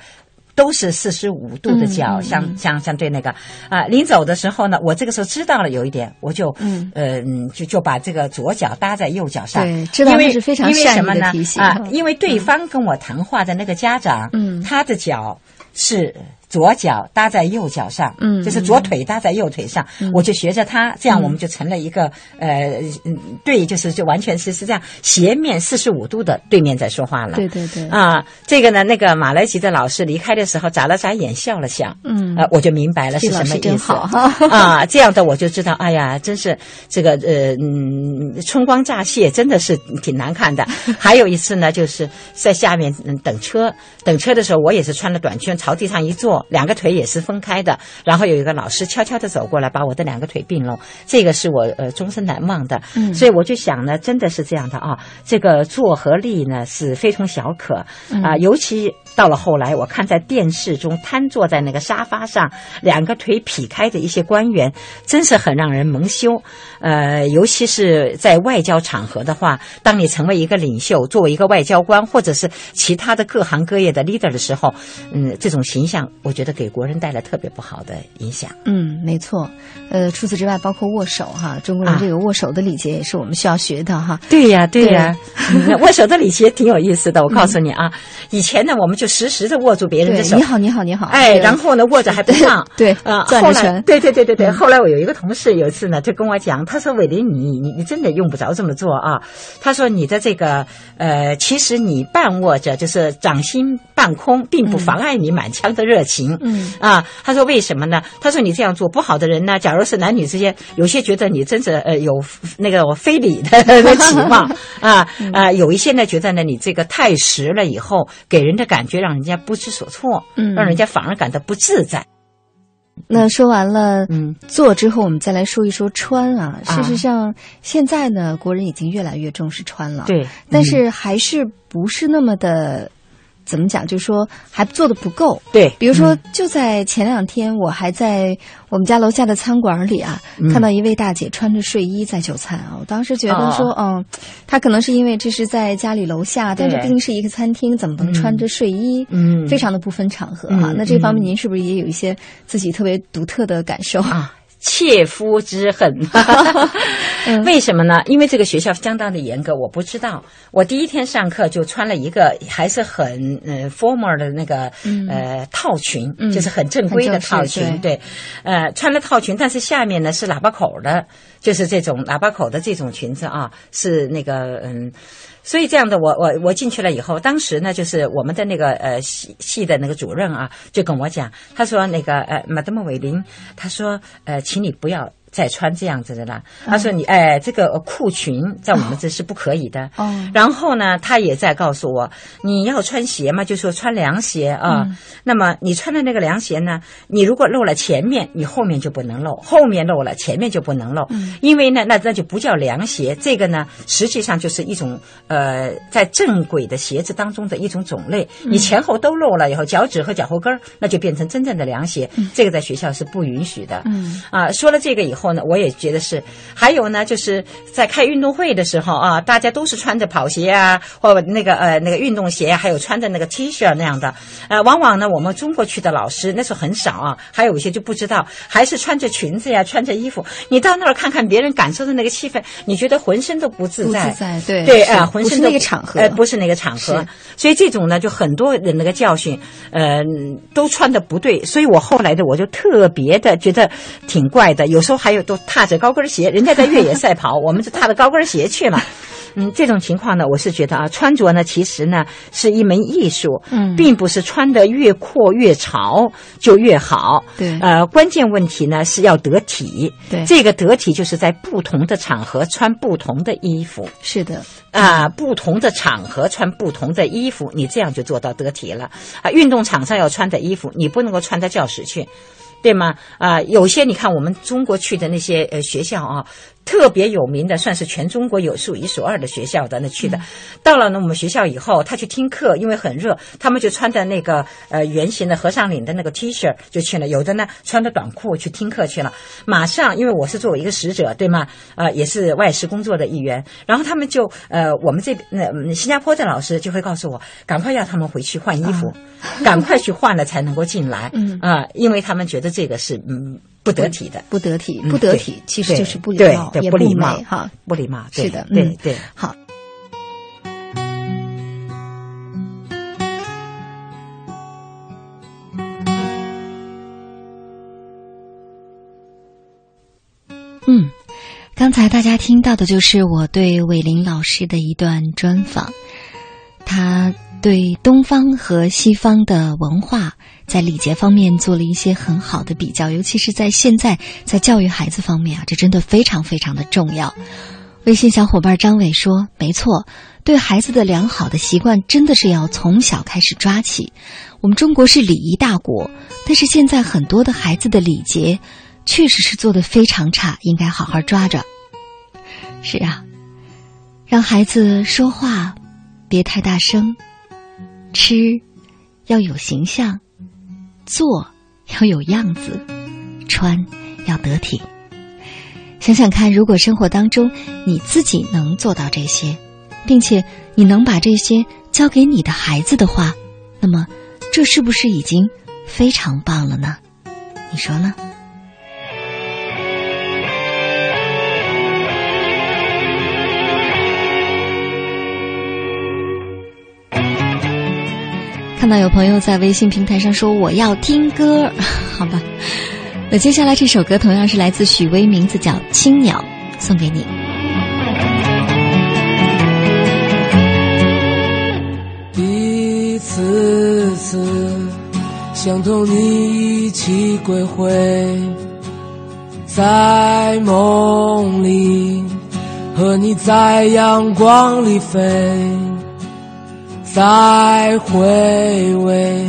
都是四十五度的角，嗯相相相对那个。啊。临走的时候呢，我这个时候知道了有一点，我就嗯。呃嗯就就把这个左脚搭在右脚上，对知道因为那是非常因为善意什么呢？的提醒。啊嗯，因为对方跟我谈话的那个家长，嗯。他的脚是。左脚搭在右脚上，嗯就是左腿搭在右腿上，我就学着他，这样嗯我们就成了一个呃，嗯对，就是就完全是是这样斜面四十五度的对面在说话了。对对对，啊，这个呢，那个马来籍的老师离开的时候眨了眨眼，笑了笑，嗯呃，我就明白了是什么意思 啊。这样的我就知道，哎呀，真是这个呃嗯，春光乍泄，真的是挺难看的。还有一次呢，就是在下面嗯等车，等车的时候，我也是穿了短裙，朝地上一坐，两个腿也是分开的，然后有一个老师悄悄地走过来，把我的两个腿并拢，这个是我呃终身难忘的。嗯所以我就想呢，真的是这样的啊，这个坐和立呢是非同小可啊、嗯尤其到了后来，我看在电视中瘫坐在那个沙发上，两个腿劈开的一些官员，真是很让人蒙羞。呃，尤其是在外交场合的话，当你成为一个领袖，作为一个外交官，或者是其他的各行各业的 leader 的时候，嗯，这种形象，我觉得给国人带来特别不好的影响。嗯，没错。呃，除此之外，包括握手哈，中国人啊这个握手的礼节也是我们需要学的哈。对呀，对呀，嗯握手的礼节挺有意思的。我告诉你啊，以前呢，我们就时时的握住别人的手，你好，你好，你好。哎，然后呢，握着还不放。对啊，后来攥着拳对对对对对。嗯后来我有一个同事有一次呢，就跟我讲，他说：“伟林，你你你真的用不着这么做啊。”他说：“你的这个呃，其实你半握着，就是掌心半空，并不妨碍你满腔的热情。”嗯啊，他说为什么呢？他说你这样做不好的人呢，假如是男女之间，有些觉得你真是呃有那个我非礼的的期望啊啊，有一些呢觉得呢你这个太实了以后，给人的感觉让人家不知所措，嗯让人家反而感到不自在。那说完了嗯做之后，我们再来说一说穿啊。啊事实上，现在呢，国人已经越来越重视穿了，对但是还是不是那么的。怎么讲？就是说还做的不够。对，比如说，就在前两天，我还在我们家楼下的餐馆里啊，嗯看到一位大姐穿着睡衣在就餐啊。我当时觉得说，嗯，她可能是因为这是在家里楼下，但是毕竟是一个餐厅，怎么能穿着睡衣？嗯非常的不分场合啊、嗯那这方面，嗯您是不是也有一些自己特别独特的感受？啊，切肤之恨。为什么呢？因为这个学校相当的严格，我不知道。我第一天上课就穿了一个还是很呃 formal 的那个、嗯呃套裙，嗯就是很正规的套裙，对对，呃，穿了套裙，但是下面呢是喇叭口的，就是这种喇叭口的这种裙子啊，是那个嗯。所以这样的，我我我进去了以后，当时呢，就是我们的那个呃系系的那个主任啊，就跟我讲，他说那个呃马德莫韦林，他说呃，请你不要。再穿这样子的啦，他说你哎，这个裤裙在我们这是不可以的。哦然后呢，他也在告诉我，你要穿鞋嘛，就说穿凉鞋啊。嗯那么你穿的那个凉鞋呢，你如果露了前面，你后面就不能露；后面露了，前面就不能露。嗯因为呢，那那就不叫凉鞋，这个呢，实际上就是一种呃，在正轨的鞋子当中的一种种类。嗯你前后都露了以后，脚趾和脚后跟儿那就变成真正的凉鞋，这个在学校是不允许的。嗯啊，说了这个以后呢，我也觉得是。还有呢，就是在开运动会的时候啊，大家都是穿着跑鞋啊，或那个呃那个运动鞋啊，还有穿着那个 T 恤那样的。呃，往往呢，我们中国去的老师那时候很少啊，还有一些就不知道，还是穿着裙子呀，穿着衣服。你到那儿看看别人感受的那个气氛，你觉得浑身都不自在。不自在对对啊、浑身都那个场合呃，不是那个场合。所以这种呢，就很多人那个教训，呃，都穿的不对。所以我后来的我就特别的觉得挺怪的，有时候还有都踏着高跟鞋，人家在越野赛跑，我们就踏着高跟鞋去了。嗯，这种情况呢，我是觉得啊，穿着呢，其实呢是一门艺术，嗯并不是穿的越阔越潮就越好。对呃，关键问题呢是要得体。对这个得体就是在不同的场合穿不同的衣服。是的，啊，不同的场合穿不同的衣服，你这样就做到得体了。啊，运动场上要穿的衣服，你不能够穿到教室去。对吗？啊，有些你看我们中国去的那些呃学校啊，特别有名的，算是全中国有数一数二的学校的那去的。到了呢我们学校以后，他去听课，因为很热，他们就穿着那个呃圆形的和尚领的那个 T 恤就去了，有的呢穿着短裤去听课去了。马上，因为我是作为一个使者，对吗？呃，也是外事工作的一员，然后他们就呃，我们这那、呃、新加坡的老师就会告诉我，赶快要他们回去换衣服，赶快去换了才能够进来。嗯啊、因为他们觉得这个是嗯不得体的。不得体，嗯不得体，其实就是不礼貌，对也不礼貌哈。不礼貌，是的，嗯对对。好，嗯，刚才大家听到的就是我对伟林老师的一段专访，他对东方和西方的文化在礼节方面做了一些很好的比较，尤其是在现在在教育孩子方面啊，这真的非常非常的重要。微信小伙伴张伟说：“没错，对孩子的良好的习惯真的是要从小开始抓起。我们中国是礼仪大国，但是现在很多的孩子的礼节确实是做得非常差，应该好好抓着。是啊，让孩子说话别太大声，吃要有形象，做要有样子，穿要得体。想想看，如果生活当中你自己能做到这些，并且你能把这些交给你的孩子的话，那么这是不是已经非常棒了呢？你说呢？看到有朋友在微信平台上说我要听歌，好吧。那接下来这首歌同样是来自许巍，名字叫《青鸟》，送给你。一次次想同你一起归回，在梦里和你在阳光里飞，再回味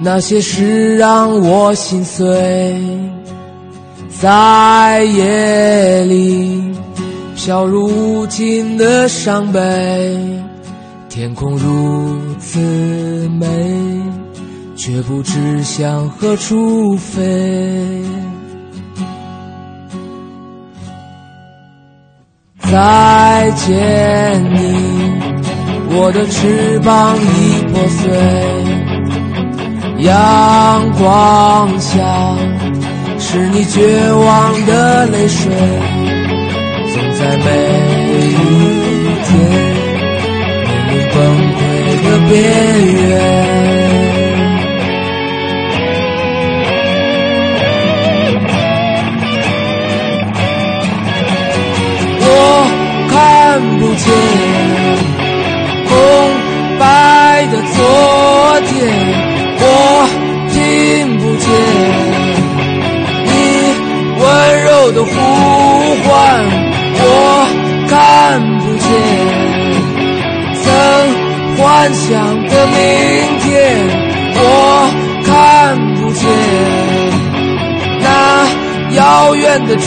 那些事让我心碎，在夜里飘入无尽的伤悲。天空如此美，却不知向何处飞。再见你，我的翅膀已破碎。阳光下，是你绝望的泪水，总在每一天。崩溃的边缘。我看不见白的昨天，我听不见你温柔的呼唤，我看不见。曾幻想的明天，我看不见那遥远的春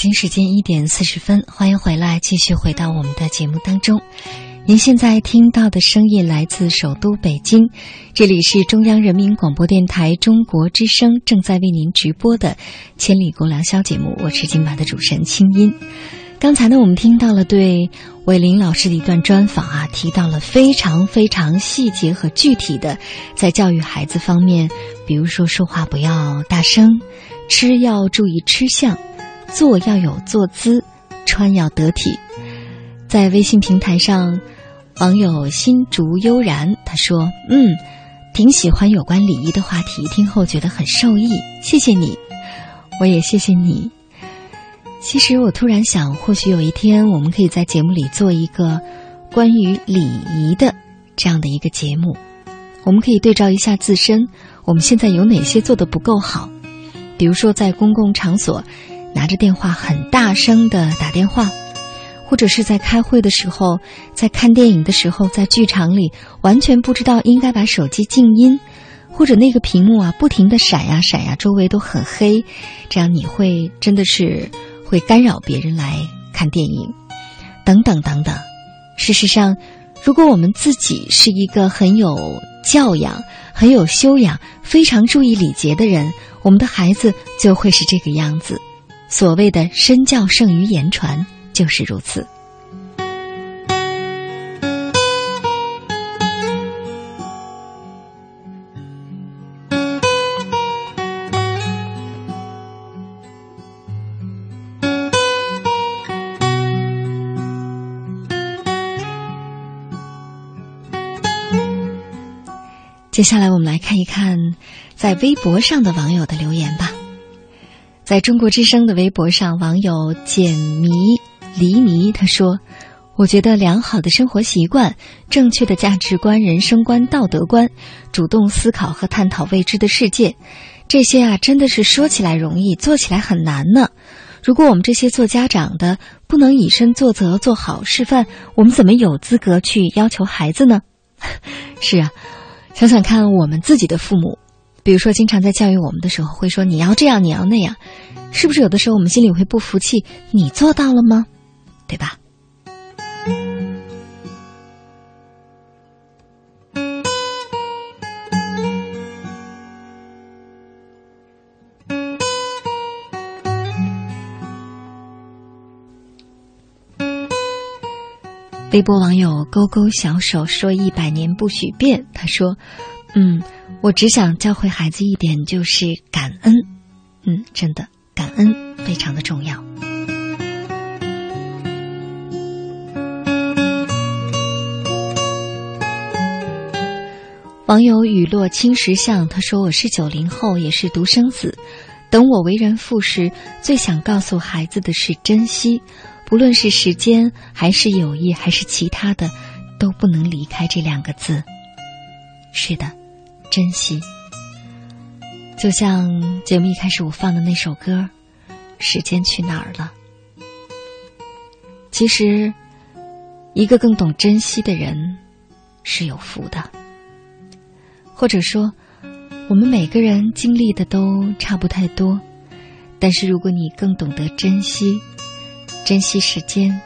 北京时间一点四十分，欢迎回来，继续回到我们的节目当中。您现在听到的声音来自首都北京，这里是中央人民广播电台中国之声正在为您直播的《千里共良宵》节目，我是今晚的主持人清音。刚才呢，我们听到了对韦林老师的一段专访啊，提到了非常非常细节和具体的在教育孩子方面，比如说说话不要大声，吃要注意吃相。坐要有坐姿，穿要得体。在微信平台上，网友心竹悠然他说：“嗯，挺喜欢有关礼仪的话题，听后觉得很受益，谢谢你，我也谢谢你。”其实我突然想，或许有一天我们可以在节目里做一个关于礼仪的这样的一个节目，我们可以对照一下自身，我们现在有哪些做的不够好，比如说在公共场所。拿着电话很大声的打电话，或者是在开会的时候，在看电影的时候，在剧场里完全不知道应该把手机静音，或者那个屏幕啊不停的闪呀闪呀，周围都很黑，这样你会真的是会干扰别人来看电影，等等等等。事实上，如果我们自己是一个很有教养、很有修养、非常注意礼节的人，我们的孩子就会是这个样子。所谓的身教胜于言传，就是如此。接下来，我们来看一看在微博上的网友的留言吧。在中国之声的微博上，网友简迷黎迷他说：“我觉得良好的生活习惯、正确的价值观、人生观、道德观、主动思考和探讨未知的世界，这些啊，真的是说起来容易，做起来很难呢。如果我们这些做家长的不能以身作则、做好示范，我们怎么有资格去要求孩子呢？是啊，想想看，我们自己的父母。”比如说，经常在教育我们的时候，会说你要这样，你要那样，是不是有的时候我们心里会不服气？你做到了吗？对吧？微博网友勾勾小手说：“一百年不许变。”他说：“嗯。”我只想教会孩子一点，就是感恩。嗯，真的，感恩非常的重要。网友雨落青石巷他说：“我是九零后，也是独生子。等我为人父时，最想告诉孩子的是珍惜，不论是时间，还是友谊，还是其他的，都不能离开这两个字。”是的。珍惜，就像节目一开始我放的那首歌《时间去哪儿了》。其实，一个更懂珍惜的人是有福的。或者说，我们每个人经历的都差不太多，但是如果你更懂得珍惜，珍惜时间，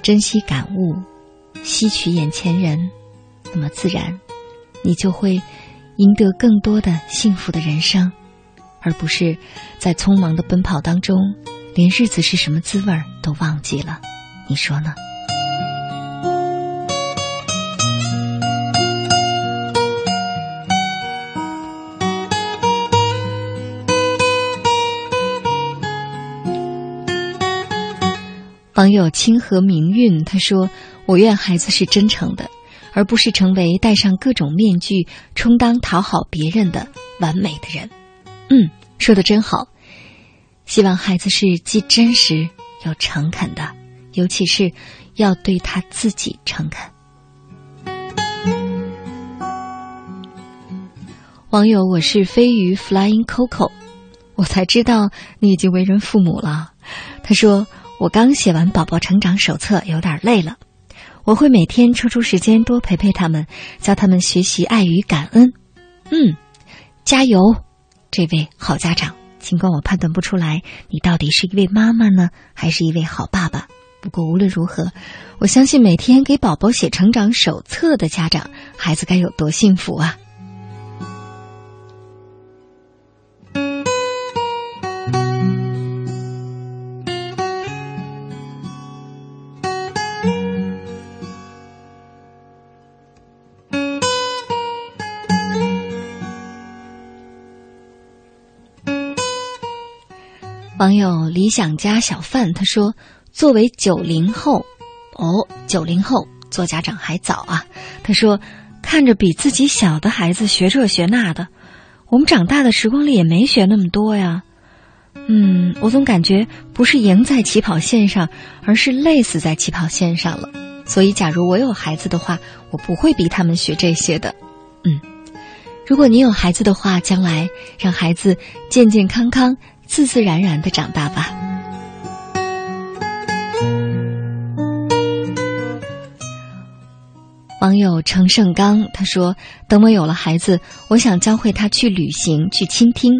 珍惜感悟，吸取眼前人，那么自然，你就会赢得更多的幸福的人生，而不是在匆忙的奔跑当中，连日子是什么滋味儿都忘记了。你说呢？网友清河明运他说：“我愿孩子是真诚的，而不是成为戴上各种面具、充当讨好别人的完美的人。”嗯，说的真好。希望孩子是既真实又诚恳的，尤其是要对他自己诚恳。网友我是飞鱼 Flying Coco，我才知道你已经为人父母了。他说。我刚写完宝宝成长手册，有点累了。我会每天抽出时间多陪陪他们，教他们学习爱与感恩。嗯，加油，这位好家长。尽管我判断不出来你到底是一位妈妈呢，还是一位好爸爸。不过无论如何，我相信每天给宝宝写成长手册的家长，孩子该有多幸福啊！网友理想家小范他说：“作为九零后，哦，九零后做家长还早啊。”他说：“看着比自己小的孩子学这学那的，我们长大的时光里也没学那么多呀。嗯，我总感觉不是赢在起跑线上，而是累死在起跑线上了。所以，假如我有孩子的话，我不会逼他们学这些的。嗯，如果你有孩子的话，将来让孩子健健康康。”自自然然的长大吧。网友程胜刚他说：“等我有了孩子，我想教会他去旅行，去倾听。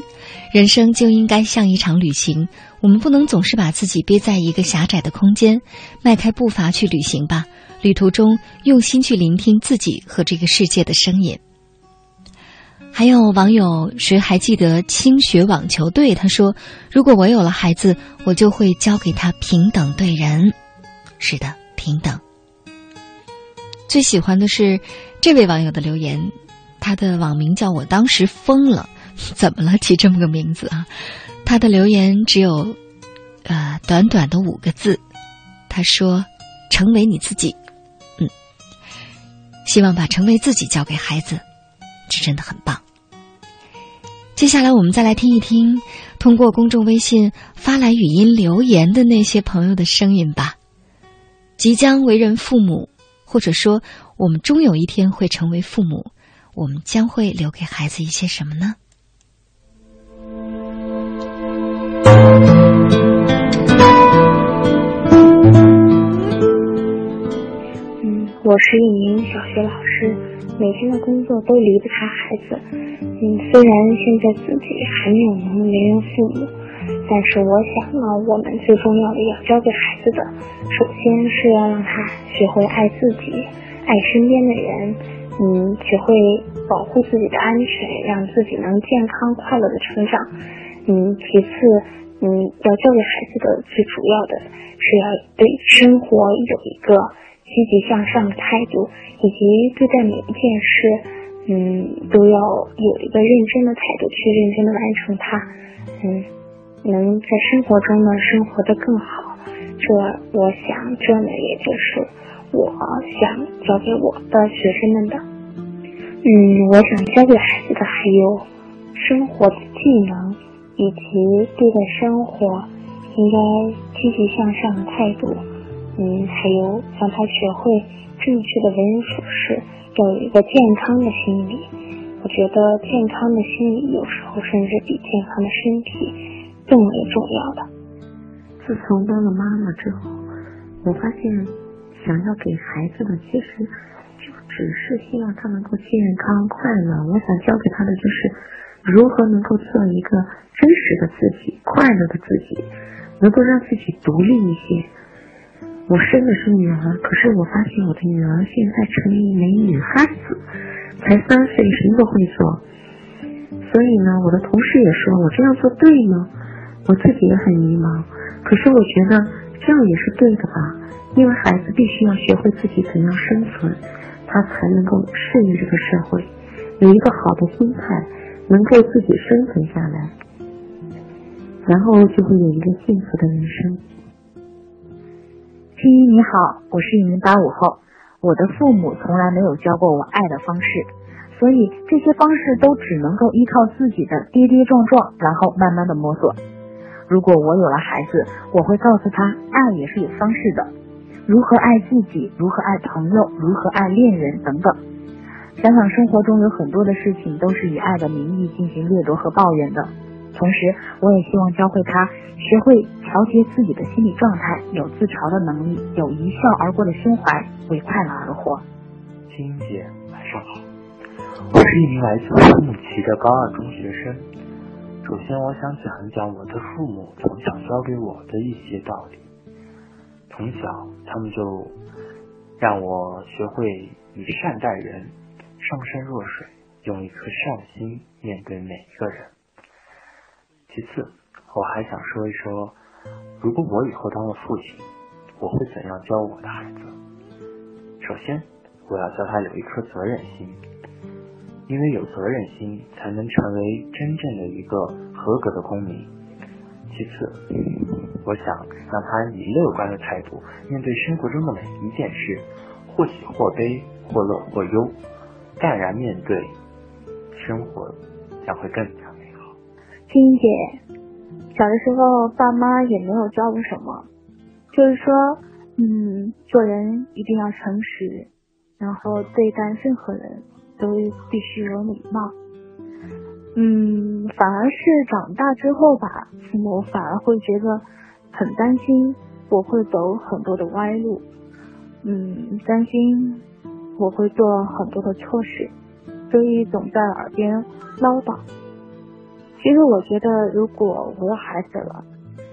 人生就应该像一场旅行，我们不能总是把自己憋在一个狭窄的空间，迈开步伐去旅行吧。旅途中，用心去聆听自己和这个世界的声音。”还有网友谁还记得清雪网球队？他说：“如果我有了孩子，我就会教给他平等对人。”是的，平等。最喜欢的是这位网友的留言，他的网名叫我当时疯了，怎么了？起这么个名字啊？他的留言只有呃短短的五个字，他说：“成为你自己。”嗯，希望把成为自己交给孩子，这真的很棒。接下来，我们再来听一听通过公众微信发来语音留言的那些朋友的声音吧。即将为人父母，或者说我们终有一天会成为父母，我们将会留给孩子一些什么呢？我是一名小学老师。每天的工作都离不开孩子，嗯，虽然现在自己还没有能为人父母，但是我想呢，我们最重要的要教给孩子的，首先是要让他学会爱自己，爱身边的人，嗯，学会保护自己的安全，让自己能健康快乐的成长，嗯，其次，嗯，要教给孩子的最主要的是要对生活有一个。积极向上的态度，以及对待每一件事，嗯，都要有一个认真的态度去认真的完成它，嗯，能在生活中呢生活的更好。这，我想，这呢，也就是我想教给我的学生们的。嗯，我想教给孩子的还有生活的技能，以及对待生活应该积极向上的态度。嗯，还有让他学会正确的为人处事，要有一个健康的心理。我觉得健康的心理有时候甚至比健康的身体更为重要的。自从当了妈妈之后，我发现想要给孩子的其实就只是希望他能够健康快乐。我想教给他的就是如何能够做一个真实的自己、快乐的自己，能够让自己独立一些。我生的是女儿，可是我发现我的女儿现在成了一枚女汉子，才三岁，什么都会做。所以呢，我的同事也说我这样做对吗？我自己也很迷茫。可是我觉得这样也是对的吧，因为孩子必须要学会自己怎样生存，他才能够适应这个社会，有一个好的心态，能够自己生存下来，然后就会有一个幸福的人生。青衣你好，我是一名八五后，我的父母从来没有教过我爱的方式，所以这些方式都只能够依靠自己的跌跌撞撞，然后慢慢的摸索。如果我有了孩子，我会告诉他，爱也是有方式的，如何爱自己，如何爱朋友，如何爱恋人等等。想想生活中有很多的事情都是以爱的名义进行掠夺和抱怨的，同时我也希望教会他学会调节自己的心理状态，有自嘲的能力，有一笑而过的胸怀，为快乐而活。金姐，晚上好，我是一名来自乌鲁木齐的高二中学生。首先，我想讲一讲我的父母从小教给我的一些道理。从小，他们就让我学会以善待人，上善若水，用一颗善心面对每一个人。其次，我还想说一说，如果我以后当了父亲，我会怎样教我的孩子？首先，我要教他有一颗责任心。因为有责任心，才能成为真正的一个合格的公民。其次，我想让他以乐观的态度面对生活中的每一件事，或喜或悲，或乐或忧，淡然面对，生活将会更青姐，小的时候爸妈也没有教我什么，就是说，嗯，做人一定要诚实，然后对待任何人。都必须有礼貌。嗯，反而是长大之后吧，父母反而会觉得很担心我会走很多的歪路，嗯，担心我会做很多的错事，所以总在耳边唠叨。其实我觉得，如果我有孩子了，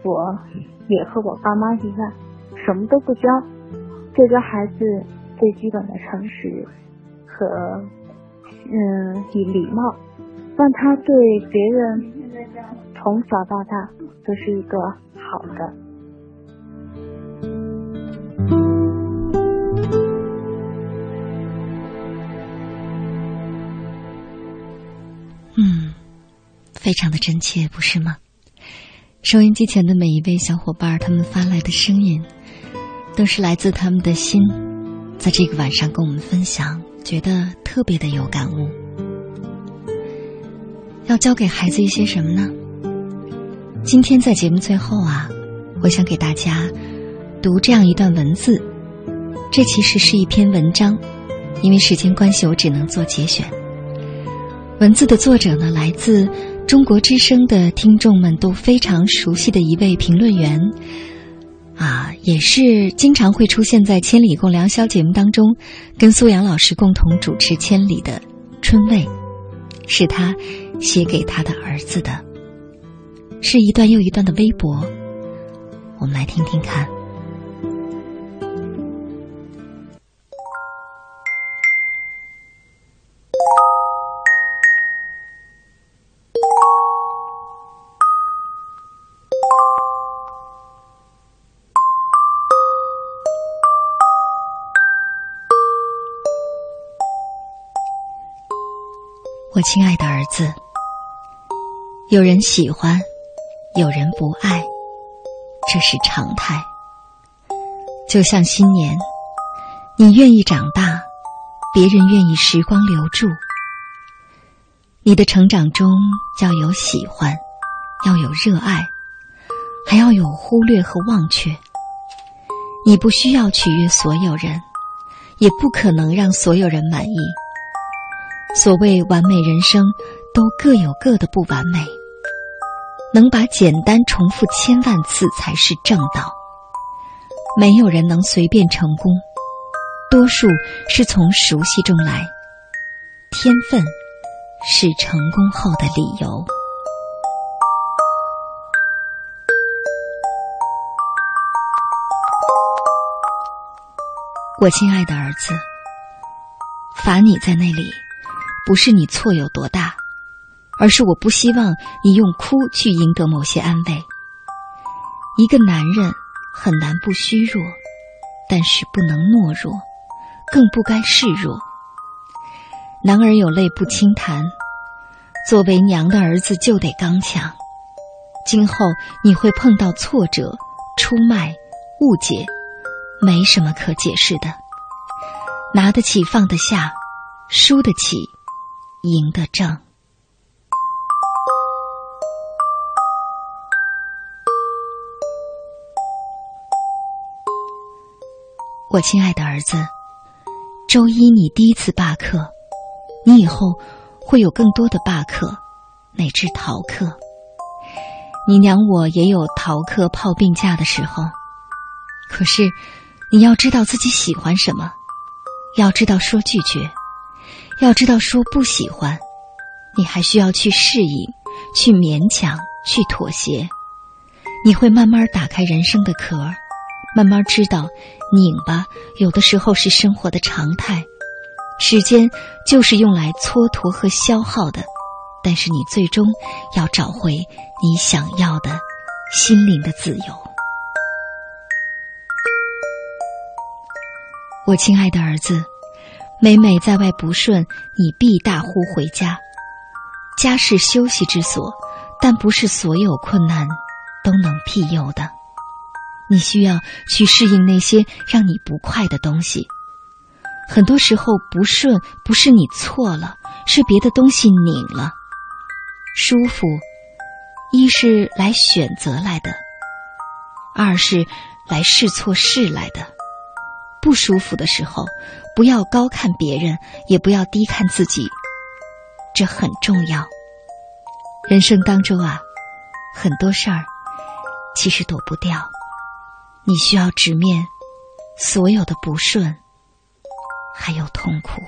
我也和我爸妈一样，什么都不教，就教孩子最基本的诚实和。嗯，以礼貌，让他对别人从小到大都是一个好的。非常的真切，不是吗？收音机前的每一位小伙伴，他们发来的声音，都是来自他们的心，在这个晚上跟我们分享。觉得特别的有感悟，要教给孩子一些什么呢？今天在节目最后啊，我想给大家读这样一段文字，这其实是一篇文章，因为时间关系，我只能做节选。文字的作者呢，来自中国之声的听众们都非常熟悉的一位评论员。啊，也是经常会出现在《千里共良宵》节目当中，跟苏阳老师共同主持《千里》的春味，是他写给他的儿子的，是一段又一段的微博，我们来听听看。我亲爱的儿子，有人喜欢，有人不爱，这是常态。就像新年，你愿意长大，别人愿意时光留住。你的成长中要有喜欢，要有热爱，还要有忽略和忘却。你不需要取悦所有人，也不可能让所有人满意。所谓完美人生，都各有各的不完美。能把简单重复千万次才是正道。没有人能随便成功，多数是从熟悉中来。天分是成功后的理由。我亲爱的儿子，罚你在那里，不是你错有多大，而是我不希望你用哭去赢得某些安慰。一个男人很难不虚弱，但是不能懦弱，更不该示弱。男儿有泪不轻弹，作为娘的儿子就得刚强。今后你会碰到挫折、出卖、误解。没什么可解释的，拿得起放得下，输得起，赢得正。我亲爱的儿子，周一你第一次罢课，你以后会有更多的罢课，乃至逃课。你娘我也有逃课泡病假的时候，可是。你要知道自己喜欢什么，要知道说拒绝，要知道说不喜欢。你还需要去适应，去勉强，去妥协。你会慢慢打开人生的壳，慢慢知道拧巴有的时候是生活的常态。时间就是用来蹉跎和消耗的，但是你最终要找回你想要的心灵的自由。我亲爱的儿子，每每在外不顺，你必大呼回家。家是休息之所，但不是所有困难都能庇佑的。你需要去适应那些让你不快的东西。很多时候不顺不是你错了，是别的东西拧了。舒服，一是来选择来的，二是来试错试来的。不舒服的时候，不要高看别人，也不要低看自己，这很重要。人生当中啊，很多事儿其实躲不掉，你需要直面所有的不顺，还有痛苦。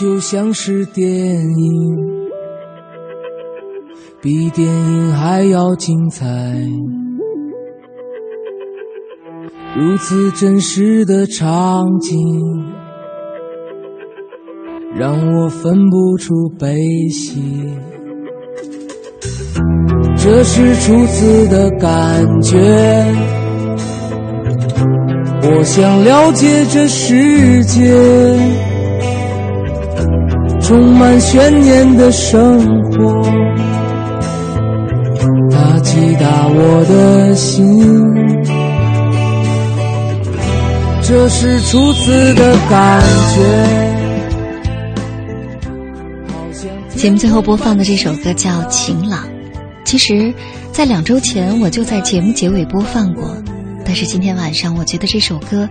就像是电影，比电影还要精彩。如此真实的场景，让我分不出悲喜。这是初次的感觉，我想了解这世界。充满悬念的生活，它击打我的心。这是初次的感觉。节目最后播放的这首歌叫《晴朗》，其实，在两周前我就在节目结尾播放过，但是今天晚上我觉得这首歌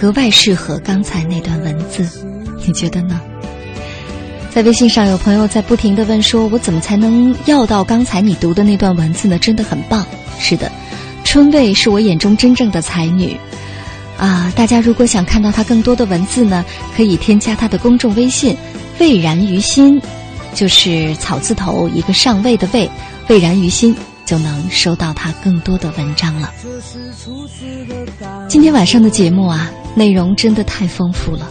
格外适合刚才那段文字，你觉得呢？在微信上有朋友在不停的问说：“我怎么才能要到刚才你读的那段文字呢？”真的很棒。是的，春味是我眼中真正的才女啊！大家如果想看到她更多的文字呢，可以添加她的公众微信“蔚然于心”，就是草字头一个上位的位，“蔚然于心”就能收到她更多的文章了。今天晚上的节目啊，内容真的太丰富了。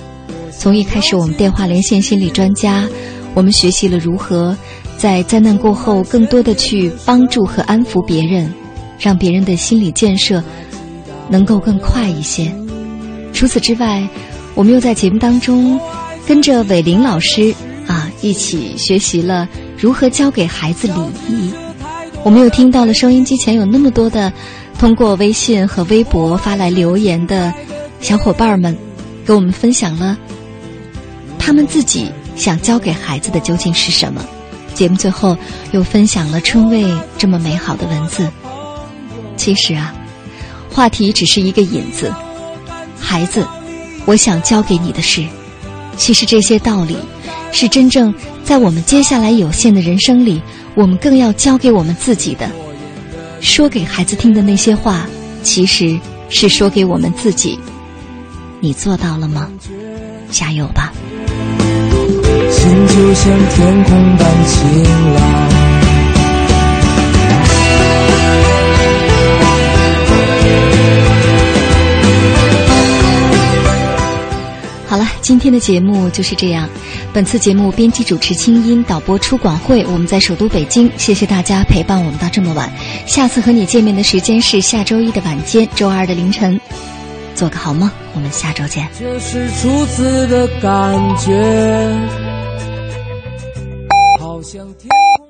从一开始，我们电话连线心理专家，我们学习了如何在灾难过后更多的去帮助和安抚别人，让别人的心理建设能够更快一些。除此之外，我们又在节目当中跟着伟林老师啊一起学习了如何教给孩子礼仪。我们又听到了收音机前有那么多的通过微信和微博发来留言的小伙伴们，给我们分享了。他们自己想教给孩子的究竟是什么？节目最后又分享了春卫这么美好的文字。其实啊，话题只是一个引子。孩子，我想教给你的是，其实这些道理，是真正在我们接下来有限的人生里，我们更要教给我们自己的。说给孩子听的那些话，其实是说给我们自己。你做到了吗？加油吧！心就像天空般晴朗。好了，今天的节目就是这样。本次节目编辑主持清音，导播出广会，我们在首都北京。谢谢大家陪伴我们到这么晚。下次和你见面的时间是下周一的晚间，周二的凌晨。做个好梦，我们下周见。这是初次的感觉，好像天空。